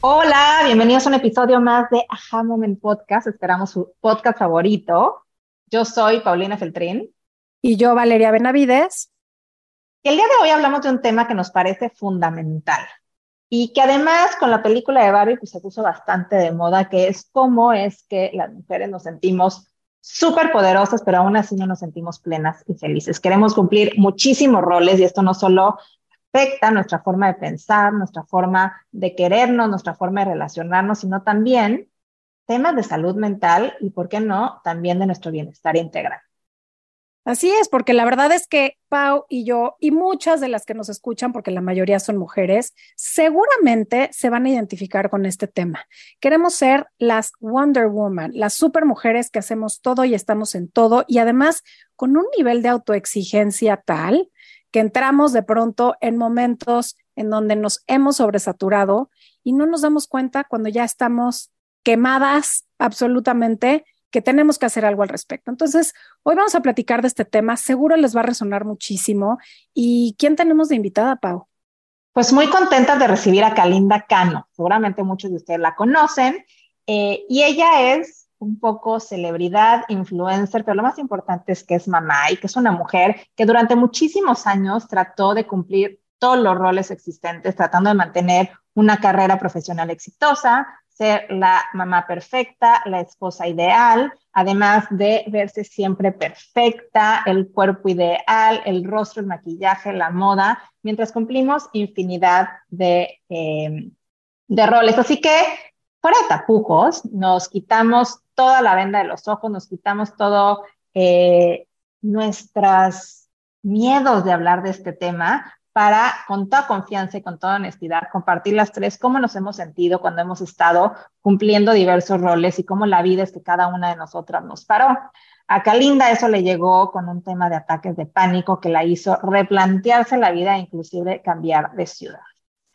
Hola, bienvenidos a un episodio más de Aha Moment Podcast. Esperamos su podcast favorito. Yo soy Paulina Feltrín. Y yo, Valeria Benavides. Y el día de hoy hablamos de un tema que nos parece fundamental y que además con la película de Barbie pues, se puso bastante de moda, que es cómo es que las mujeres nos sentimos súper poderosas, pero aún así no nos sentimos plenas y felices. Queremos cumplir muchísimos roles y esto no solo afecta nuestra forma de pensar, nuestra forma de querernos, nuestra forma de relacionarnos, sino también temas de salud mental y, ¿por qué no?, también de nuestro bienestar integral. Así es, porque la verdad es que Pau y yo y muchas de las que nos escuchan, porque la mayoría son mujeres, seguramente se van a identificar con este tema. Queremos ser las Wonder Woman, las super mujeres que hacemos todo y estamos en todo y además con un nivel de autoexigencia tal que entramos de pronto en momentos en donde nos hemos sobresaturado y no nos damos cuenta cuando ya estamos quemadas absolutamente que tenemos que hacer algo al respecto. Entonces, hoy vamos a platicar de este tema, seguro les va a resonar muchísimo. ¿Y quién tenemos de invitada, Pau? Pues muy contenta de recibir a Kalinda Cano. Seguramente muchos de ustedes la conocen. Eh, y ella es un poco celebridad, influencer, pero lo más importante es que es mamá y que es una mujer que durante muchísimos años trató de cumplir todos los roles existentes, tratando de mantener una carrera profesional exitosa, ser la mamá perfecta, la esposa ideal, además de verse siempre perfecta, el cuerpo ideal, el rostro, el maquillaje, la moda, mientras cumplimos infinidad de, em, de roles. Así que, fuera de tapujos, nos quitamos toda la venda de los ojos, nos quitamos todo eh, nuestros miedos de hablar de este tema para, con toda confianza y con toda honestidad, compartir las tres, cómo nos hemos sentido cuando hemos estado cumpliendo diversos roles y cómo la vida es que cada una de nosotras nos paró. A Kalinda eso le llegó con un tema de ataques de pánico que la hizo replantearse la vida e inclusive cambiar de ciudad.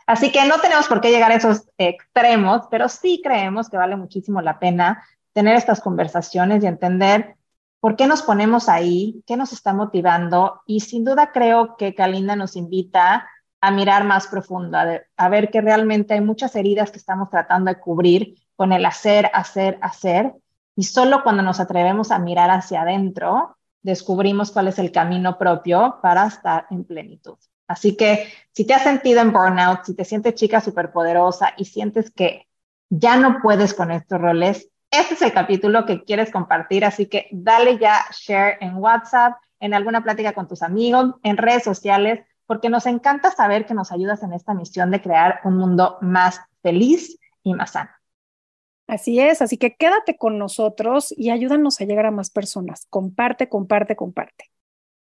Así que no tenemos por qué llegar a esos extremos, pero sí creemos que vale muchísimo la pena tener estas conversaciones y entender ¿Por qué nos ponemos ahí? ¿Qué nos está motivando? Y sin duda creo que Kalinda nos invita a mirar más profundo, a, ver que realmente hay muchas heridas que estamos tratando de cubrir con el hacer, hacer, hacer. Y solo cuando nos atrevemos a mirar hacia adentro, descubrimos cuál es el camino propio para estar en plenitud. Así que si te has sentido en burnout, si te sientes chica superpoderosa y sientes que ya no puedes con estos roles, este es el capítulo que quieres compartir, así que dale ya share en WhatsApp, en alguna plática con tus amigos, en redes sociales, porque nos encanta saber que nos ayudas en esta misión de crear un mundo más feliz y más sano. Así es, así que quédate con nosotros y ayúdanos a llegar a más personas. Comparte, comparte, comparte.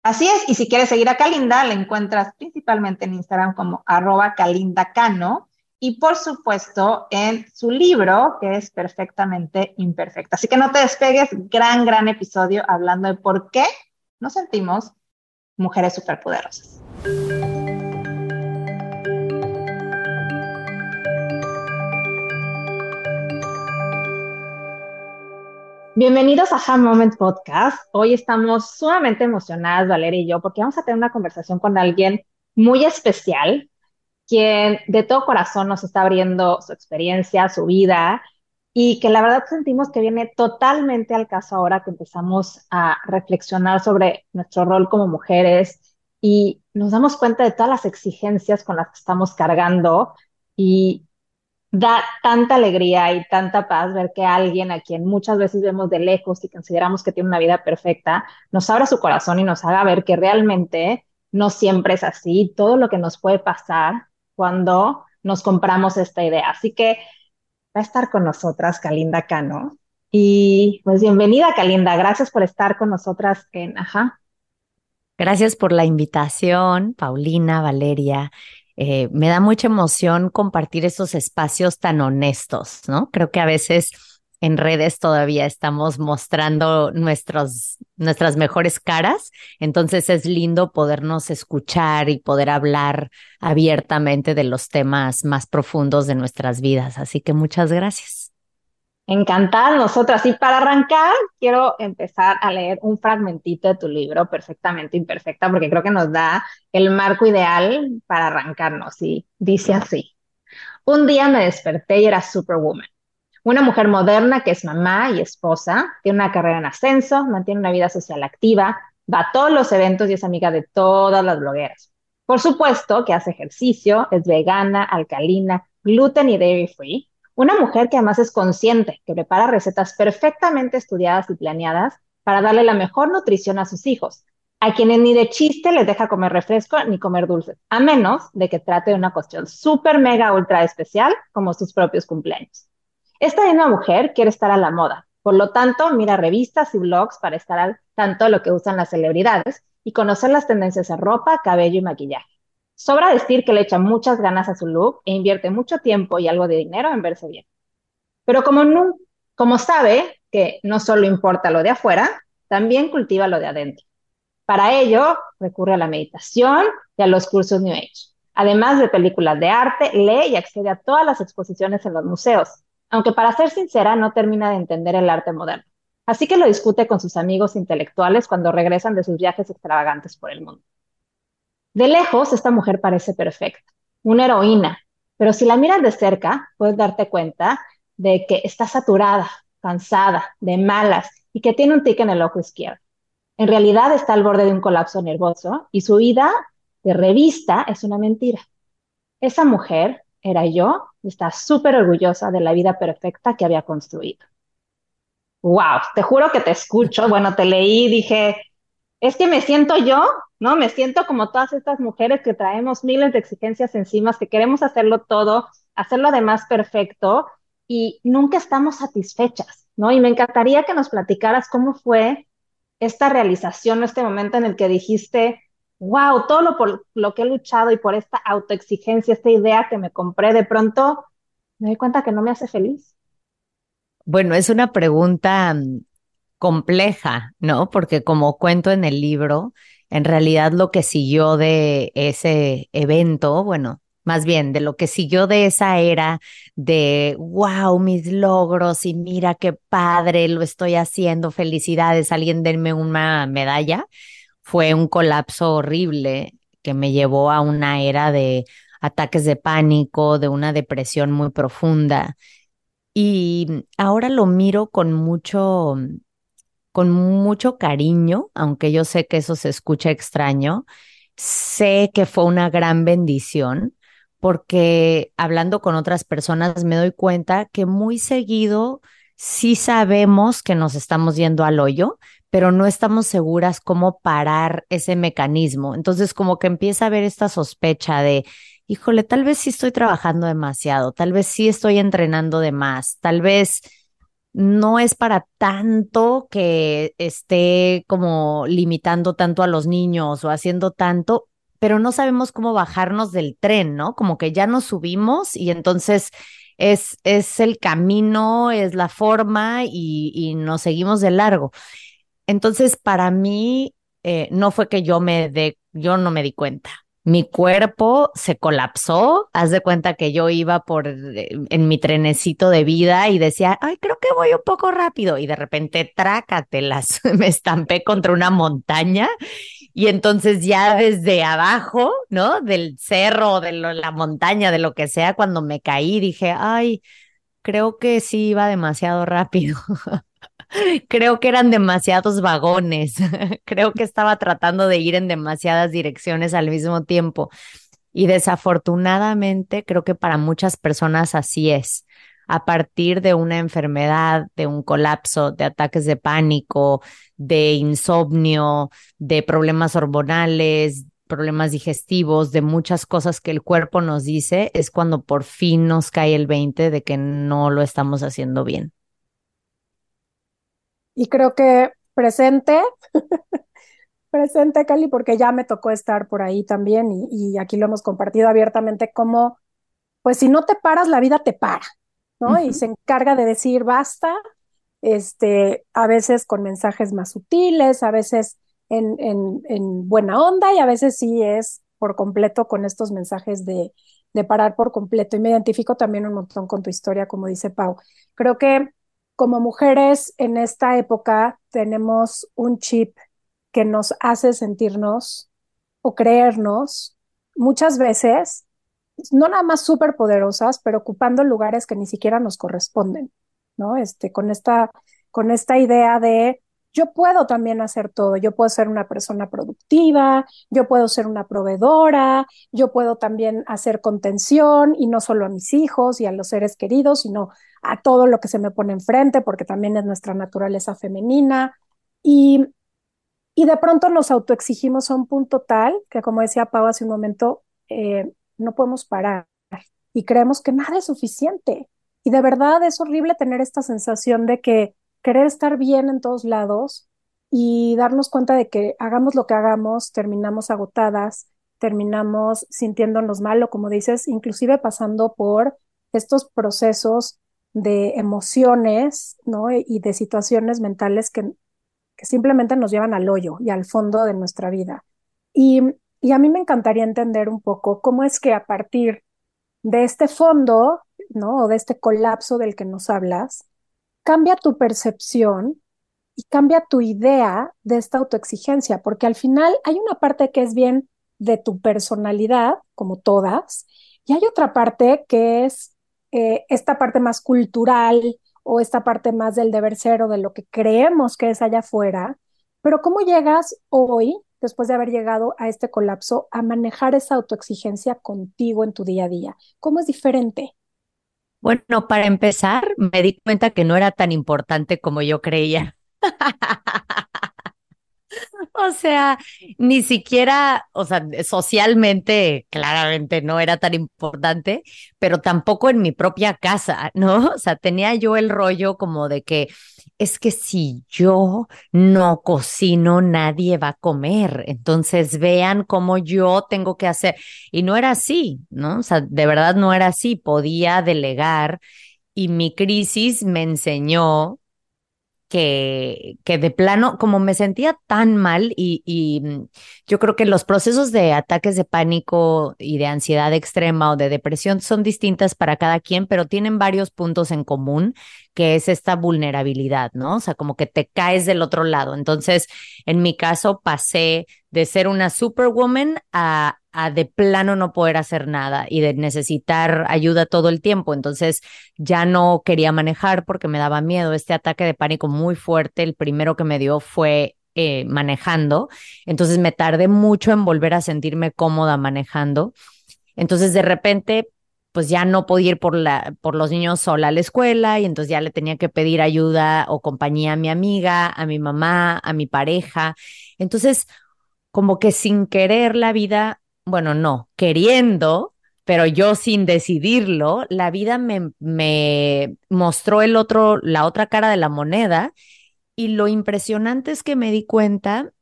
Así es, y si quieres seguir a Kalinda, la encuentras principalmente en Instagram como arroba calindacano y por supuesto en su libro que es perfectamente imperfecta. Así que no te despegues, gran, gran episodio hablando de por qué nos sentimos mujeres superpoderosas. Bienvenidos a Ham Moment Podcast. Hoy estamos sumamente emocionadas, Valeria y yo, porque vamos a tener una conversación con alguien muy especial, quien de todo corazón nos está abriendo su experiencia, su vida, y que la verdad sentimos que viene totalmente al caso ahora que empezamos a reflexionar sobre nuestro rol como mujeres y nos damos cuenta de todas las exigencias con las que estamos cargando y da tanta alegría y tanta paz ver que alguien a quien muchas veces vemos de lejos y consideramos que tiene una vida perfecta, nos abra su corazón y nos haga ver que realmente no siempre es así, todo lo que nos puede pasar cuando nos compramos esta idea. Así que va a estar con nosotras Kalinda Cano. Y pues bienvenida Kalinda, gracias por estar con nosotras en Ajá. Gracias por la invitación, Paulina, Valeria. Eh, me da mucha emoción compartir esos espacios tan honestos, ¿no? Creo que a veces en redes todavía estamos mostrando nuestros, nuestras mejores caras, entonces es lindo podernos escuchar y poder hablar abiertamente de los temas más profundos de nuestras vidas. Así que muchas gracias. Encantada nosotras. Y para arrancar, quiero empezar a leer un fragmentito de tu libro, Perfectamente Imperfecta, porque creo que nos da el marco ideal para arrancarnos. Y dice así. Un día me desperté y era Superwoman una mujer moderna que es mamá y esposa, tiene una carrera en ascenso, mantiene una vida social activa, va a todos los eventos y es amiga de todas las blogueras. Por supuesto que hace ejercicio, es vegana, alcalina, gluten y dairy free. Una mujer que además es consciente, que prepara recetas perfectamente estudiadas y planeadas para darle la mejor nutrición a sus hijos, a quienes ni de chiste les deja comer refresco ni comer dulces, a menos de que trate de una cuestión súper mega ultra especial como sus propios cumpleaños. Esta misma mujer quiere estar a la moda, por lo tanto, mira revistas y blogs para estar al tanto de lo que usan las celebridades y conocer las tendencias en ropa, cabello y maquillaje. Sobra decir que le echa muchas ganas a su look e invierte mucho tiempo y algo de dinero en verse bien. Pero como, sabe que no solo importa lo de afuera, también cultiva lo de adentro. Para ello, recurre a la meditación y a los cursos New Age. Además de películas de arte, lee y accede a todas las exposiciones en los museos, aunque para ser sincera no termina de entender el arte moderno. Así que lo discute con sus amigos intelectuales cuando regresan de sus viajes extravagantes por el mundo. De lejos, esta mujer parece perfecta, una heroína, pero si la miras de cerca, puedes darte cuenta de que está saturada, cansada, de malas y que tiene un tic en el ojo izquierdo. En realidad está al borde de un colapso nervioso y su vida de revista es una mentira. Esa mujer era yo y estaba súper orgullosa de la vida perfecta que había construido. Wow, te juro que te escucho. Bueno, te leí, dije, es que me siento yo, ¿no? Me siento como todas estas mujeres que traemos miles de exigencias encima, que queremos hacerlo todo, hacerlo de más perfecto y nunca estamos satisfechas, ¿no? Y me encantaría que nos platicaras cómo fue esta realización, este momento en el que dijiste, wow, todo lo por lo que he luchado y por esta autoexigencia, esta idea que me compré, de pronto me doy cuenta que no me hace feliz. Bueno, es una pregunta mm, compleja, ¿no? Porque como cuento en el libro, en realidad lo que siguió de ese evento, bueno, más bien de lo que siguió de esa era de, wow, mis logros y mira qué padre, lo estoy haciendo, felicidades, alguien denme una medalla fue un colapso horrible que me llevó a una era de ataques de pánico, de una depresión muy profunda. Y ahora lo miro con mucho, con mucho cariño, aunque yo sé que eso se escucha extraño. Sé que fue una gran bendición porque hablando con otras personas me doy cuenta que muy seguido sí sabemos que nos estamos yendo al hoyo, pero no estamos seguras cómo parar ese mecanismo. Entonces, como que empieza a haber esta sospecha de, híjole, tal vez sí estoy trabajando demasiado, tal vez sí estoy entrenando de más, tal vez no es para tanto que esté como limitando tanto a los niños o haciendo tanto, pero no sabemos cómo bajarnos del tren, ¿no? Como que ya nos subimos y entonces es, es el camino, es la forma y, y nos seguimos de largo. Entonces, para mí, eh, no fue que yo me de, yo no me di cuenta. Mi cuerpo se colapsó. Haz de cuenta que yo iba por eh, en mi trenecito de vida y decía, ay, creo que voy un poco rápido. Y de repente, trácatelas, me estampé contra una montaña. Y entonces ya desde abajo, ¿no? Del cerro, de la montaña, de lo que sea, cuando me caí, dije, ay, creo que sí iba demasiado rápido. Creo que eran demasiados vagones. Creo que estaba tratando de ir en demasiadas direcciones al mismo tiempo. Y desafortunadamente, creo que para muchas personas así es. A partir de una enfermedad, de un colapso, de ataques de pánico, de insomnio, de problemas hormonales, problemas digestivos, de muchas cosas que el cuerpo nos dice, es cuando por fin nos cae el 20 de que no lo estamos haciendo bien. Y creo que presente, Presente, Cali, porque ya me tocó estar por ahí también y, y aquí lo hemos compartido abiertamente como, pues si no te paras, la vida te para, ¿no? Uh -huh. Y se encarga de decir basta, este, a veces con mensajes más sutiles, a veces en, en, en, buena onda y a veces sí es por completo con estos mensajes de, de parar por completo. Y me identifico también un montón con tu historia, como dice Pau. Creo que como mujeres en esta época tenemos un chip que nos hace sentirnos o creernos muchas veces, no nada más súper poderosas, pero ocupando lugares que ni siquiera nos corresponden, ¿no? Este, con esta, con esta idea de yo puedo también hacer todo, yo puedo ser una persona productiva, yo puedo ser una proveedora, yo puedo también hacer contención y no solo a mis hijos y a los seres queridos, sino a todo lo que se me pone enfrente, porque también es nuestra naturaleza femenina. Y, y de pronto nos autoexigimos a un punto tal que, como decía Pau hace un momento, eh, no podemos parar y creemos que nada es suficiente. Y de verdad es horrible tener esta sensación de que querer estar bien en todos lados y darnos cuenta de que hagamos lo que hagamos, terminamos agotadas, terminamos sintiéndonos mal o como dices, inclusive pasando por estos procesos de emociones ¿no? y de situaciones mentales que, que simplemente nos llevan al hoyo y al fondo de nuestra vida. Y, y a mí me encantaría entender un poco cómo es que a partir de este fondo, ¿no? O de este colapso del que nos hablas, cambia tu percepción y cambia tu idea de esta autoexigencia, porque al final hay una parte que es bien de tu personalidad, como todas, y hay otra parte que es eh, esta parte más cultural o esta parte más del deber ser o de lo que creemos que es allá afuera, pero ¿cómo llegas hoy, después de haber llegado a este colapso, a manejar esa autoexigencia contigo en tu día a día? ¿Cómo es diferente? Bueno, para empezar, me di cuenta que no era tan importante como yo creía. o sea, ni siquiera, o sea, socialmente, claramente no era tan importante, pero tampoco en mi propia casa, ¿no? O sea, tenía yo el rollo como de que es que si yo no cocino, nadie va a comer. Entonces vean cómo yo tengo que hacer. Y no era así, ¿no? O sea, de verdad no era así. Podía delegar y mi crisis me enseñó que, que de plano, como me sentía tan mal y, y, yo creo que los procesos de ataques de pánico y de ansiedad extrema o de depresión son distintas para cada quien, pero tienen varios puntos en común, que es esta vulnerabilidad, ¿no? O sea, como que te caes del otro lado. Entonces, en mi caso, pasé de ser una superwoman a a de plano no poder hacer nada y de necesitar ayuda todo el tiempo. Entonces ya no quería manejar porque me daba miedo. Este ataque de pánico muy fuerte, el primero que me dio fue eh, manejando. Entonces me tardé mucho en volver a sentirme cómoda manejando. Entonces de repente pues ya no podía ir por, la, por los niños sola a la escuela y entonces ya le tenía que pedir ayuda o compañía a mi amiga, a mi mamá, a mi pareja. Entonces, como que sin querer la vida bueno, no, queriendo, pero yo sin decidirlo, la vida me, me mostró el otro, la otra cara de la moneda. Y lo impresionante es que me di cuenta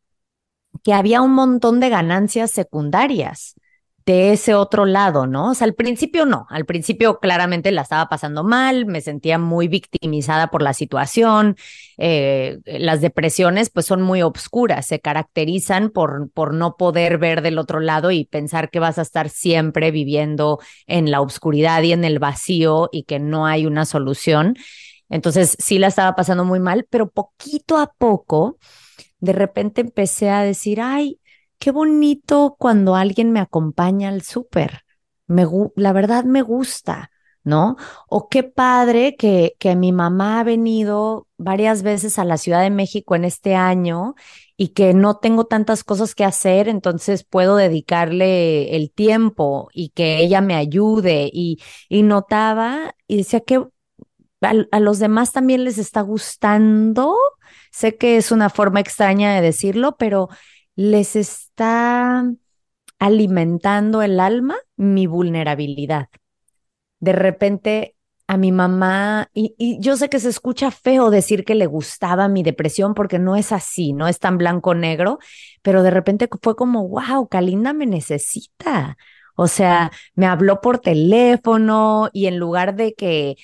que había un montón de ganancias secundarias de ese otro lado, ¿no? O sea, al principio no, al principio claramente la estaba pasando mal, me sentía muy victimizada por la situación, eh, las depresiones pues son muy obscuras, se caracterizan por, por no poder ver del otro lado y pensar que vas a estar siempre viviendo en la obscuridad y en el vacío y que no hay una solución. Entonces sí la estaba pasando muy mal, pero poquito a poco, de repente empecé a decir, ay, qué bonito cuando alguien me acompaña al súper. La verdad me gusta, ¿no? O qué padre que, que mi mamá ha venido varias veces a la Ciudad de México en este año y que no tengo tantas cosas que hacer, entonces puedo dedicarle el tiempo y que ella me ayude. Y, y notaba y decía que a los demás también les está gustando. Sé que es una forma extraña de decirlo, pero les está alimentando el alma mi vulnerabilidad. De repente a mi mamá, y, yo sé que se escucha feo decir que le gustaba mi depresión porque no es así, no es tan blanco-negro, pero de repente fue como, wow, Kalinda me necesita. O sea, me habló por teléfono y en lugar de que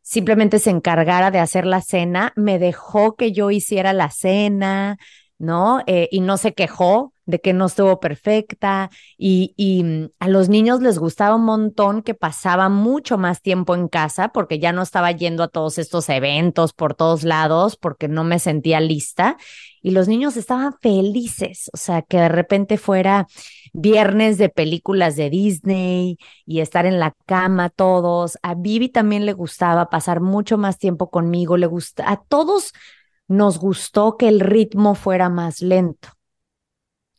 simplemente se encargara de hacer la cena, me dejó que yo hiciera la cena, ¿no? Eh, y no se quejó de que no estuvo perfecta y, y, mm, a los niños les gustaba un montón que pasaba mucho más tiempo en casa porque ya no estaba yendo a todos estos eventos por todos lados porque no me sentía lista y los niños estaban felices, o sea, que de repente fuera viernes de películas de Disney y estar en la cama todos. A Vivi también le gustaba pasar mucho más tiempo conmigo, le gusta a todos nos gustó que el ritmo fuera más lento.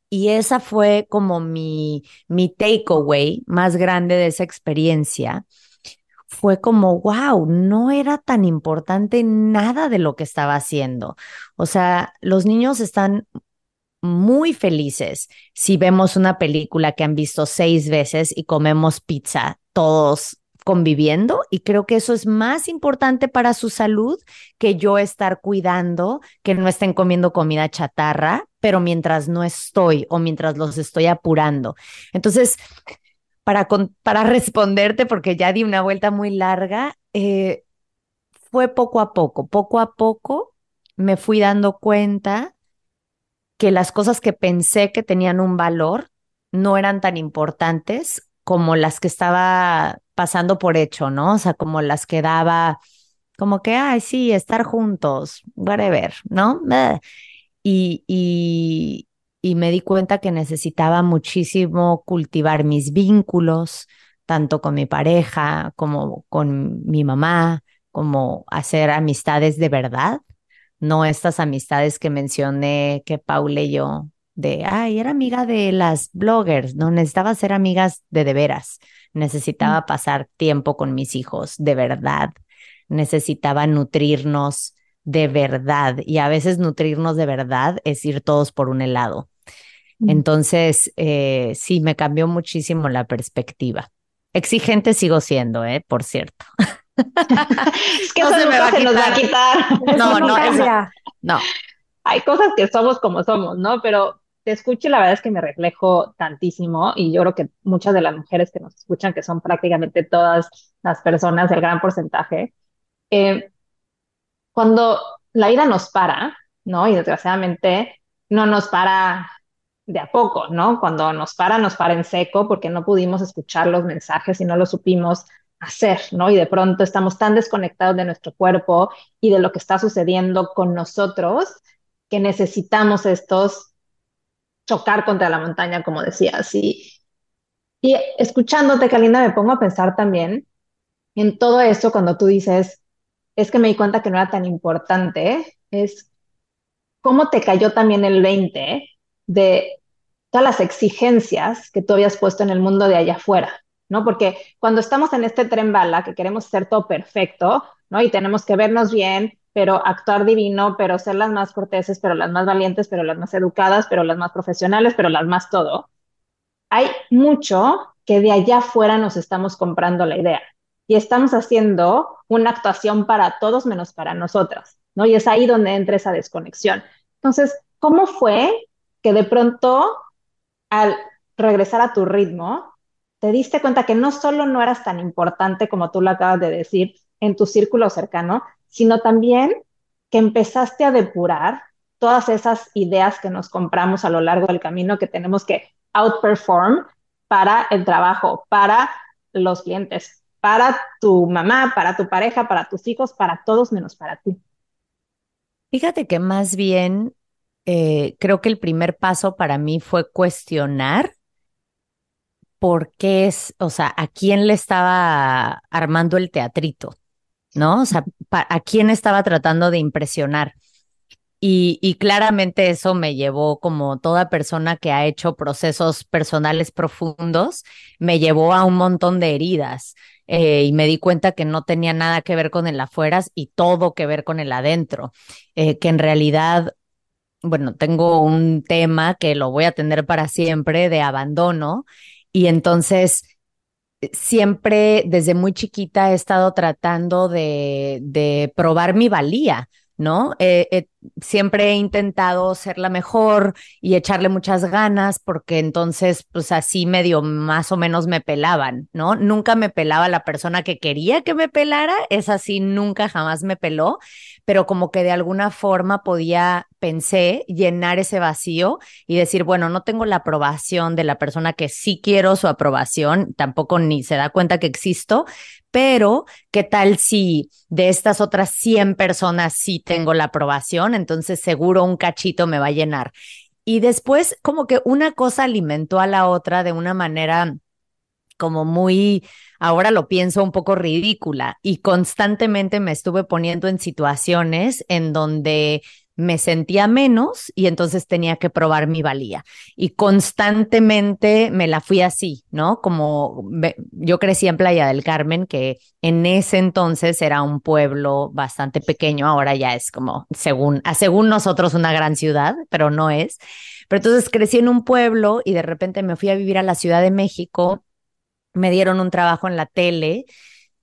Y esa fue como mi, mi takeaway más grande de esa experiencia. Fue como, wow, no era tan importante nada de lo que estaba haciendo. O sea, los niños están muy felices si vemos una película que han visto seis veces y comemos pizza todos conviviendo y creo que eso es más importante para su salud que yo estar cuidando que no estén comiendo comida chatarra, pero mientras no estoy o mientras los estoy apurando. Entonces, para, para responderte, porque ya di una vuelta muy larga, eh, fue poco a poco, poco a poco me fui dando cuenta que las cosas que pensé que tenían un valor no eran tan importantes como las que estaba pasando por hecho, ¿no? O sea, como las que daba, como que, ay, sí, estar juntos, whatever, ¿no? Y, y, y me di cuenta que necesitaba muchísimo cultivar mis vínculos, tanto con mi pareja como con mi mamá, como hacer amistades de verdad, no estas amistades que mencioné que Paula y yo de, ay, era amiga de las bloggers, no necesitaba ser amigas de de veras, necesitaba mm. pasar tiempo con mis hijos de verdad, necesitaba nutrirnos de verdad y a veces nutrirnos de verdad es ir todos por un helado. Mm. Entonces, eh, sí, me cambió muchísimo la perspectiva. Exigente sigo siendo, ¿eh? Por cierto. es que eso se, me va nos va a quitar. No, no, no. Hay cosas que somos como somos, ¿no? Pero te escucho y la verdad es que me reflejo tantísimo y yo creo que muchas de las mujeres que nos escuchan, que son prácticamente todas las personas, el gran porcentaje, eh, cuando la ira nos para, ¿no? Y desgraciadamente no nos para de a poco, ¿no? Cuando nos para, nos para en seco porque no pudimos escuchar los mensajes y no lo supimos hacer, ¿no? Y de pronto estamos tan desconectados de nuestro cuerpo y de lo que está sucediendo con nosotros que necesitamos estos chocar contra la montaña, como decías. Y, y escuchándote, Kalinda, me pongo a pensar también en todo eso cuando tú dices, es que me di cuenta que no era tan importante, es cómo te cayó también el 20 de todas las exigencias que tú habías puesto en el mundo de allá afuera, ¿no? Porque cuando estamos en este tren bala, que queremos ser todo perfecto, ¿no? Y tenemos que vernos bien, pero actuar divino, pero ser las más corteses, pero las más valientes, pero las más educadas, pero las más profesionales, pero las más todo. Hay mucho que de allá afuera nos estamos comprando la idea y estamos haciendo una actuación para todos menos para nosotras, ¿no? Y es ahí donde entra esa desconexión. Entonces, ¿cómo fue que de pronto al regresar a tu ritmo, te diste cuenta que no solo no eras tan importante como tú lo acabas de decir en tu círculo cercano, sino también que empezaste a depurar todas esas ideas que nos compramos a lo largo del camino que tenemos que outperform para el trabajo, para los clientes, para tu mamá, para tu pareja, para tus hijos, para todos menos para ti. Fíjate que más bien eh, creo que el primer paso para mí fue cuestionar por qué es, o sea, a quién le estaba armando el teatrito. ¿No? O sea, ¿a quién estaba tratando de impresionar? Y, claramente eso me llevó, como toda persona que ha hecho procesos personales profundos, me llevó a un montón de heridas. Eh, y me di cuenta que no tenía nada que ver con el afuera y todo que ver con el adentro. Eh, que en realidad, bueno, tengo un tema que lo voy a tener para siempre de abandono. Y entonces siempre desde muy chiquita he estado tratando de, de probar mi valía, ¿no? siempre he intentado ser la mejor y echarle muchas ganas porque entonces, pues así medio más o menos me pelaban, ¿no? Nunca me pelaba la persona que quería que me pelara, es así, nunca jamás me peló, pero como que de alguna forma podía, pensé, llenar ese vacío y decir, bueno, no tengo la aprobación de la persona que sí quiero su aprobación, tampoco ni se da cuenta que existo, pero ¿qué tal si de estas otras 100 personas sí tengo la aprobación? Entonces seguro un cachito me va a llenar. Y después como que una cosa alimentó a la otra de una manera como muy, ahora lo pienso un poco ridícula y constantemente me estuve poniendo en situaciones en donde me sentía menos y entonces tenía que probar mi valía. Y constantemente me la fui así, ¿no? Como yo crecí en Playa del Carmen, que en ese entonces era un pueblo bastante pequeño, ahora ya es como, según, según nosotros, una gran ciudad, pero no es. Pero entonces crecí en un pueblo y de repente me fui a vivir a la Ciudad de México, me dieron un trabajo en la tele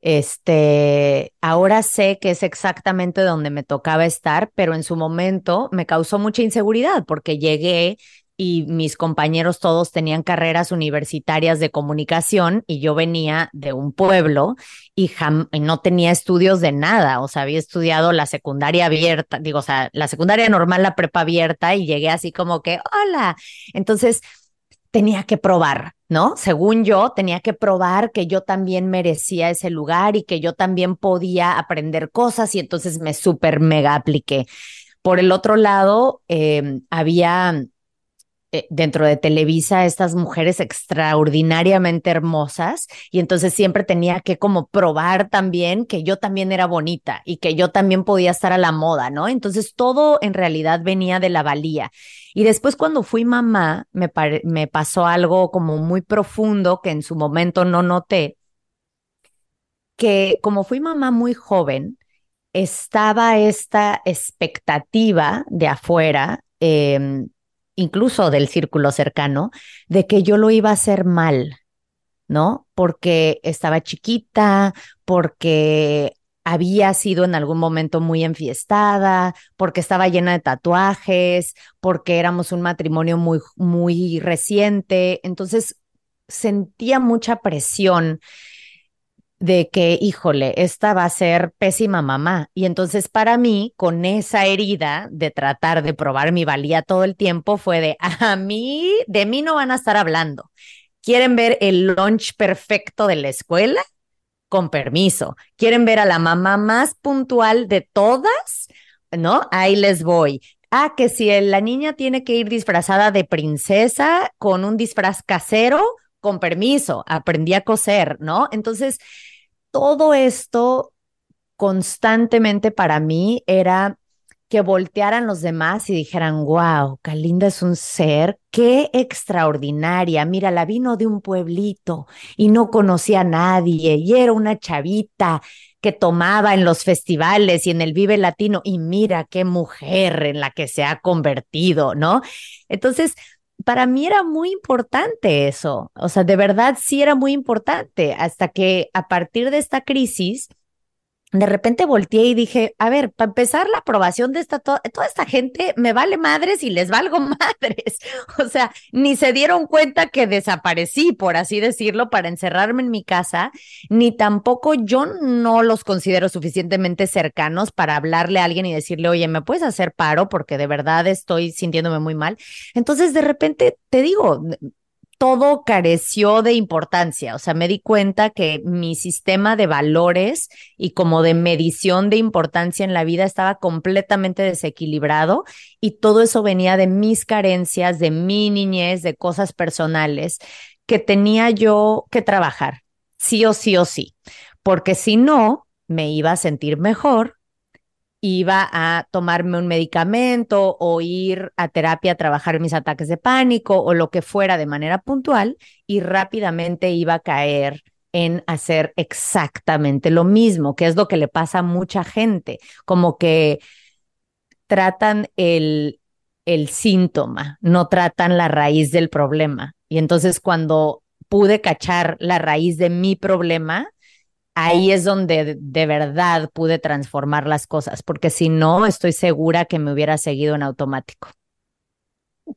este, ahora sé que es exactamente donde me tocaba estar, pero en su momento me causó mucha inseguridad porque llegué y mis compañeros todos tenían carreras universitarias de comunicación y yo venía de un pueblo y, y, no tenía estudios de nada, o sea, había estudiado la secundaria abierta, digo, o sea, la secundaria normal, la prepa abierta y llegué así como que, hola. Entonces, tenía que probar, ¿no? Según yo, tenía que probar que yo también merecía ese lugar y que yo también podía aprender cosas y entonces me súper mega apliqué. Por el otro lado, em, había eh, dentro de Televisa estas mujeres extraordinariamente hermosas y entonces siempre tenía que como probar también que yo también era bonita y que yo también podía estar a la moda, ¿no? Entonces todo en realidad venía de la valía. Y después cuando fui mamá, me, me pasó algo como muy profundo que en su momento no noté, que como fui mamá muy joven, estaba esta expectativa de afuera, eh, incluso del círculo cercano, de que yo lo iba a hacer mal, ¿no? Porque estaba chiquita, porque había sido en algún momento muy enfiestada, porque estaba llena de tatuajes, porque éramos un matrimonio muy, muy reciente. Entonces sentía mucha presión de que, híjole, esta va a ser pésima mamá. Y entonces para mí, con esa herida de tratar de probar mi valía todo el tiempo, fue de, a mí, de mí no van a estar hablando. ¿Quieren ver el lunch perfecto de la escuela? Con permiso. ¿Quieren ver a la mamá más puntual de todas? ¿No? Ahí les voy. Ah, que si la niña tiene que ir disfrazada de princesa con un disfraz casero, con permiso, aprendí a coser, ¿no? Entonces, todo esto constantemente para mí era que voltearan los demás y dijeran, wow, Kalinda es un ser, qué extraordinaria. Mira, la vino de un pueblito y no conocía a nadie y era una chavita que tomaba en los festivales y en el Vive Latino y mira qué mujer en la que se ha convertido, ¿no? Entonces, para mí era muy importante eso, o sea, de verdad sí era muy importante, hasta que a partir de esta crisis, de repente volteé y dije, a ver, para empezar la aprobación de esta, toda esta gente me vale madres y les valgo madres. O sea, ni se dieron cuenta que desaparecí, por así decirlo, para encerrarme en mi casa, ni tampoco yo no los considero suficientemente cercanos para hablarle a alguien y decirle, oye, ¿me puedes hacer paro? Porque de verdad estoy sintiéndome muy mal. Entonces, de repente, te digo, todo careció de importancia. O sea, me di cuenta que mi sistema de valores y como de medición de importancia en la vida estaba completamente desequilibrado y todo eso venía de mis carencias, de mi niñez, de cosas personales que tenía yo que trabajar, sí o sí o sí, porque si no, me iba a sentir mejor iba a tomarme un medicamento o ir a terapia a trabajar mis ataques de pánico o lo que fuera de manera puntual y rápidamente iba a caer en hacer exactamente lo mismo, que es lo que le pasa a mucha gente, como que tratan el, el síntoma, no tratan la raíz del problema. Y entonces cuando pude cachar la raíz de mi problema, ahí es donde de verdad pude transformar las cosas, porque si no, estoy segura que me hubiera seguido en automático.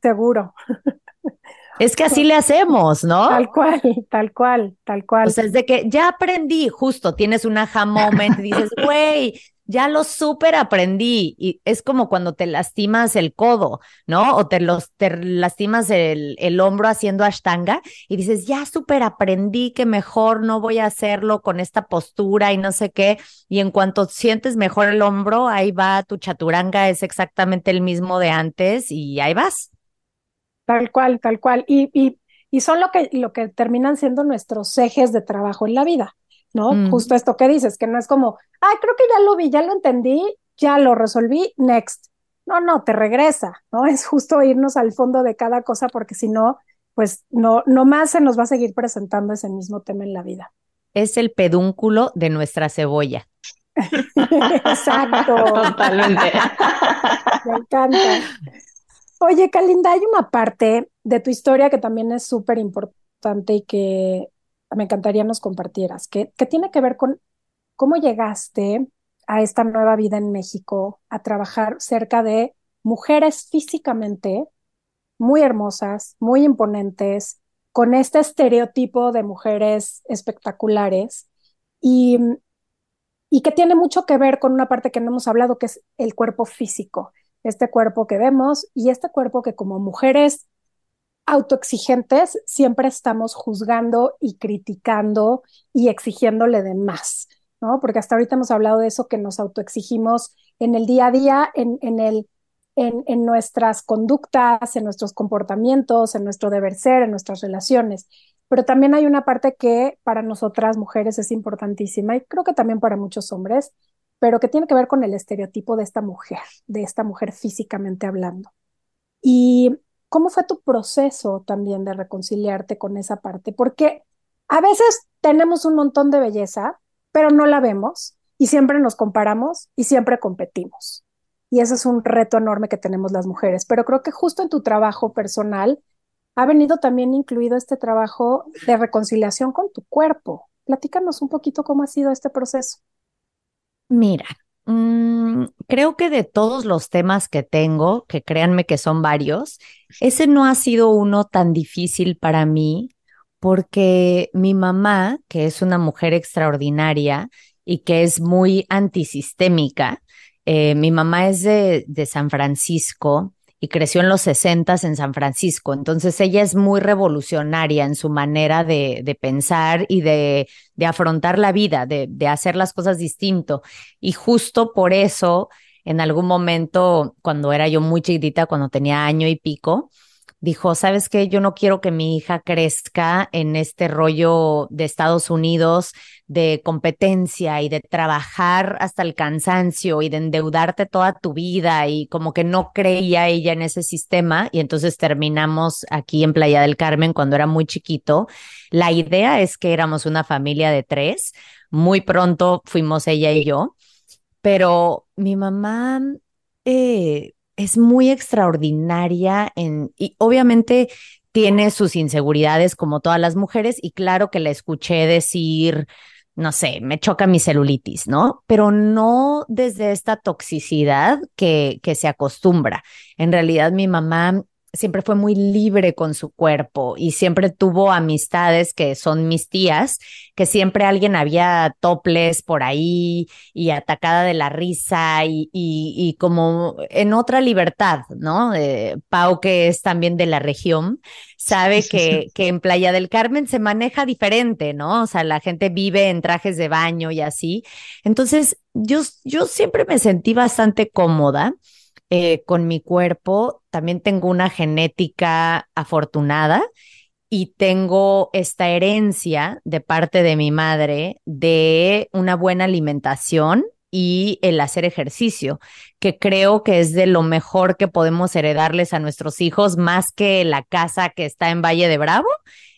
Seguro. Es que así le hacemos, ¿no? Tal cual, tal cual, tal cual. O sea, es de que ya aprendí, justo tienes un aha moment y dices, güey, ya lo súper aprendí. Y es como cuando te lastimas el codo, ¿no? O te, los, te lastimas el, el hombro haciendo ashtanga y dices, ya súper aprendí que mejor no voy a hacerlo con esta postura y no sé qué. Y en cuanto sientes mejor el hombro, ahí va tu chaturanga, es exactamente el mismo de antes y ahí vas. Tal cual, tal cual. Y, y, y son lo que, lo que terminan siendo nuestros ejes de trabajo en la vida. ¿No? Mm. Justo esto que dices, que no es como, ay, creo que ya lo vi, ya lo entendí, ya lo resolví, next. No, no, te regresa, ¿no? Es justo irnos al fondo de cada cosa porque si no, pues no, no más se nos va a seguir presentando ese mismo tema en la vida. Es el pedúnculo de nuestra cebolla. Exacto. Totalmente. Me encanta. Oye, Kalinda, hay una parte de tu historia que también es súper importante y que me encantaría nos compartieras, que, tiene que ver con cómo llegaste a esta nueva vida en México, a trabajar cerca de mujeres físicamente muy hermosas, muy imponentes, con este estereotipo de mujeres espectaculares. Y, y que tiene mucho que ver con una parte que no hemos hablado, que es el cuerpo físico, este cuerpo que vemos y este cuerpo que como mujeres autoexigentes, siempre estamos juzgando y criticando y exigiéndole de más, ¿no? Porque hasta ahorita hemos hablado de eso que nos autoexigimos en el día a día, en, en el, en, en, nuestras conductas, en nuestros comportamientos, en nuestro deber ser, en nuestras relaciones. Pero también hay una parte que para nosotras mujeres es importantísima y creo que también para muchos hombres, pero que tiene que ver con el estereotipo de esta mujer, de esta mujer físicamente hablando. Y ¿Cómo fue tu proceso también de reconciliarte con esa parte? Porque a veces tenemos un montón de belleza, pero no la vemos y siempre nos comparamos y siempre competimos. Y ese es un reto enorme que tenemos las mujeres. Pero creo que justo en tu trabajo personal ha venido también incluido este trabajo de reconciliación con tu cuerpo. Platícanos un poquito cómo ha sido este proceso. Mira, Mm, creo que de todos los temas que tengo, que créanme que son varios, ese no ha sido uno tan difícil para mí porque mi mamá, que es una mujer extraordinaria y que es muy antisistémica, eh, mi mamá es de, de San Francisco y creció en los 60 en San Francisco. Entonces ella es muy revolucionaria en su manera de, de pensar y de, de, afrontar la vida, de, de hacer las cosas distinto. Y justo por eso, en algún momento, cuando era yo muy chiquitita, cuando tenía año y pico, dijo, ¿sabes qué? Yo no quiero que mi hija crezca en este rollo de Estados Unidos de competencia y de trabajar hasta el cansancio y de endeudarte toda tu vida y como que no creía ella en ese sistema y entonces terminamos aquí en Playa del Carmen cuando era muy chiquito. La idea es que éramos una familia de tres, muy pronto fuimos ella y yo, pero mi mamá... Eh, es muy extraordinaria en, y obviamente tiene sus inseguridades como todas las mujeres y claro que la escuché decir, no sé, me choca mi celulitis, ¿no? Pero no desde esta toxicidad que, que se acostumbra. En realidad mi mamá siempre fue muy libre con su cuerpo y siempre tuvo amistades que son mis tías, que siempre alguien había toples por ahí y atacada de la risa y, y, como en otra libertad, ¿no? Pau, que es también de la región, sabe que, que en Playa del Carmen se maneja diferente, ¿no? O sea, la gente vive en trajes de baño y así. Entonces, yo, yo siempre me sentí bastante cómoda eh, con mi cuerpo. También tengo una genética afortunada y tengo esta herencia de parte de mi madre de una buena alimentación y el hacer ejercicio, que creo que es de lo mejor que podemos heredarles a nuestros hijos, más que la casa que está en Valle de Bravo,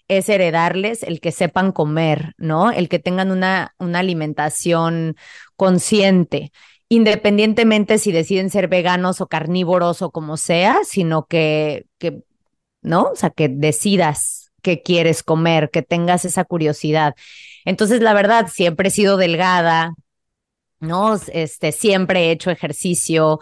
es heredarles el que sepan comer, ¿no? El que tengan una, una alimentación consciente independientemente si deciden ser veganos o carnívoros o como sea, sino que, ¿no? O sea, que decidas qué quieres comer, que tengas esa curiosidad. Entonces, la verdad, siempre he sido delgada, ¿no? Este, siempre he hecho ejercicio.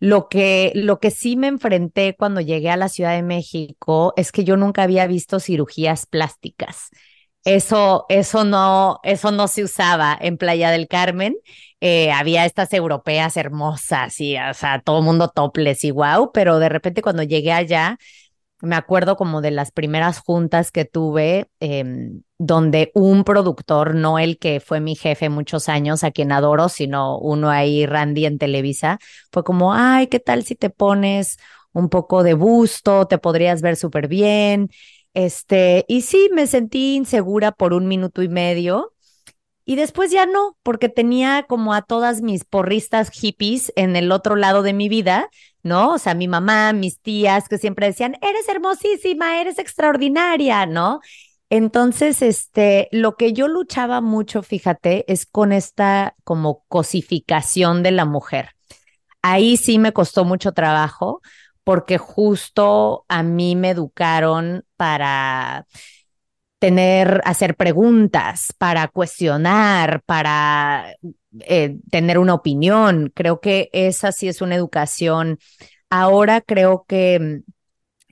Lo que, lo que sí me enfrenté cuando llegué a la Ciudad de México es que yo nunca había visto cirugías plásticas. Eso, eso no, eso no se usaba en Playa del Carmen. Eh, había estas europeas hermosas y, o sea, todo mundo topless y wow, pero de repente cuando llegué allá, me acuerdo como de las primeras juntas que tuve, em, donde un productor, no el que fue mi jefe muchos años, a quien adoro, sino uno ahí, Randy en Televisa, fue como, ay, ¿qué tal si te pones un poco de busto? Te podrías ver súper bien. Este, y sí, me sentí insegura por un minuto y medio. Y después ya no, porque tenía como a todas mis porristas hippies en el otro lado de mi vida, ¿no? O sea, mi mamá, mis tías, que siempre decían, eres hermosísima, eres extraordinaria, ¿no? Entonces, este, lo que yo luchaba mucho, fíjate, es con esta como cosificación de la mujer. Ahí sí me costó mucho trabajo porque justo a mí me educaron para tener, hacer preguntas, para cuestionar, para eh, tener una opinión. Creo que esa sí es una educación. Ahora creo que mm,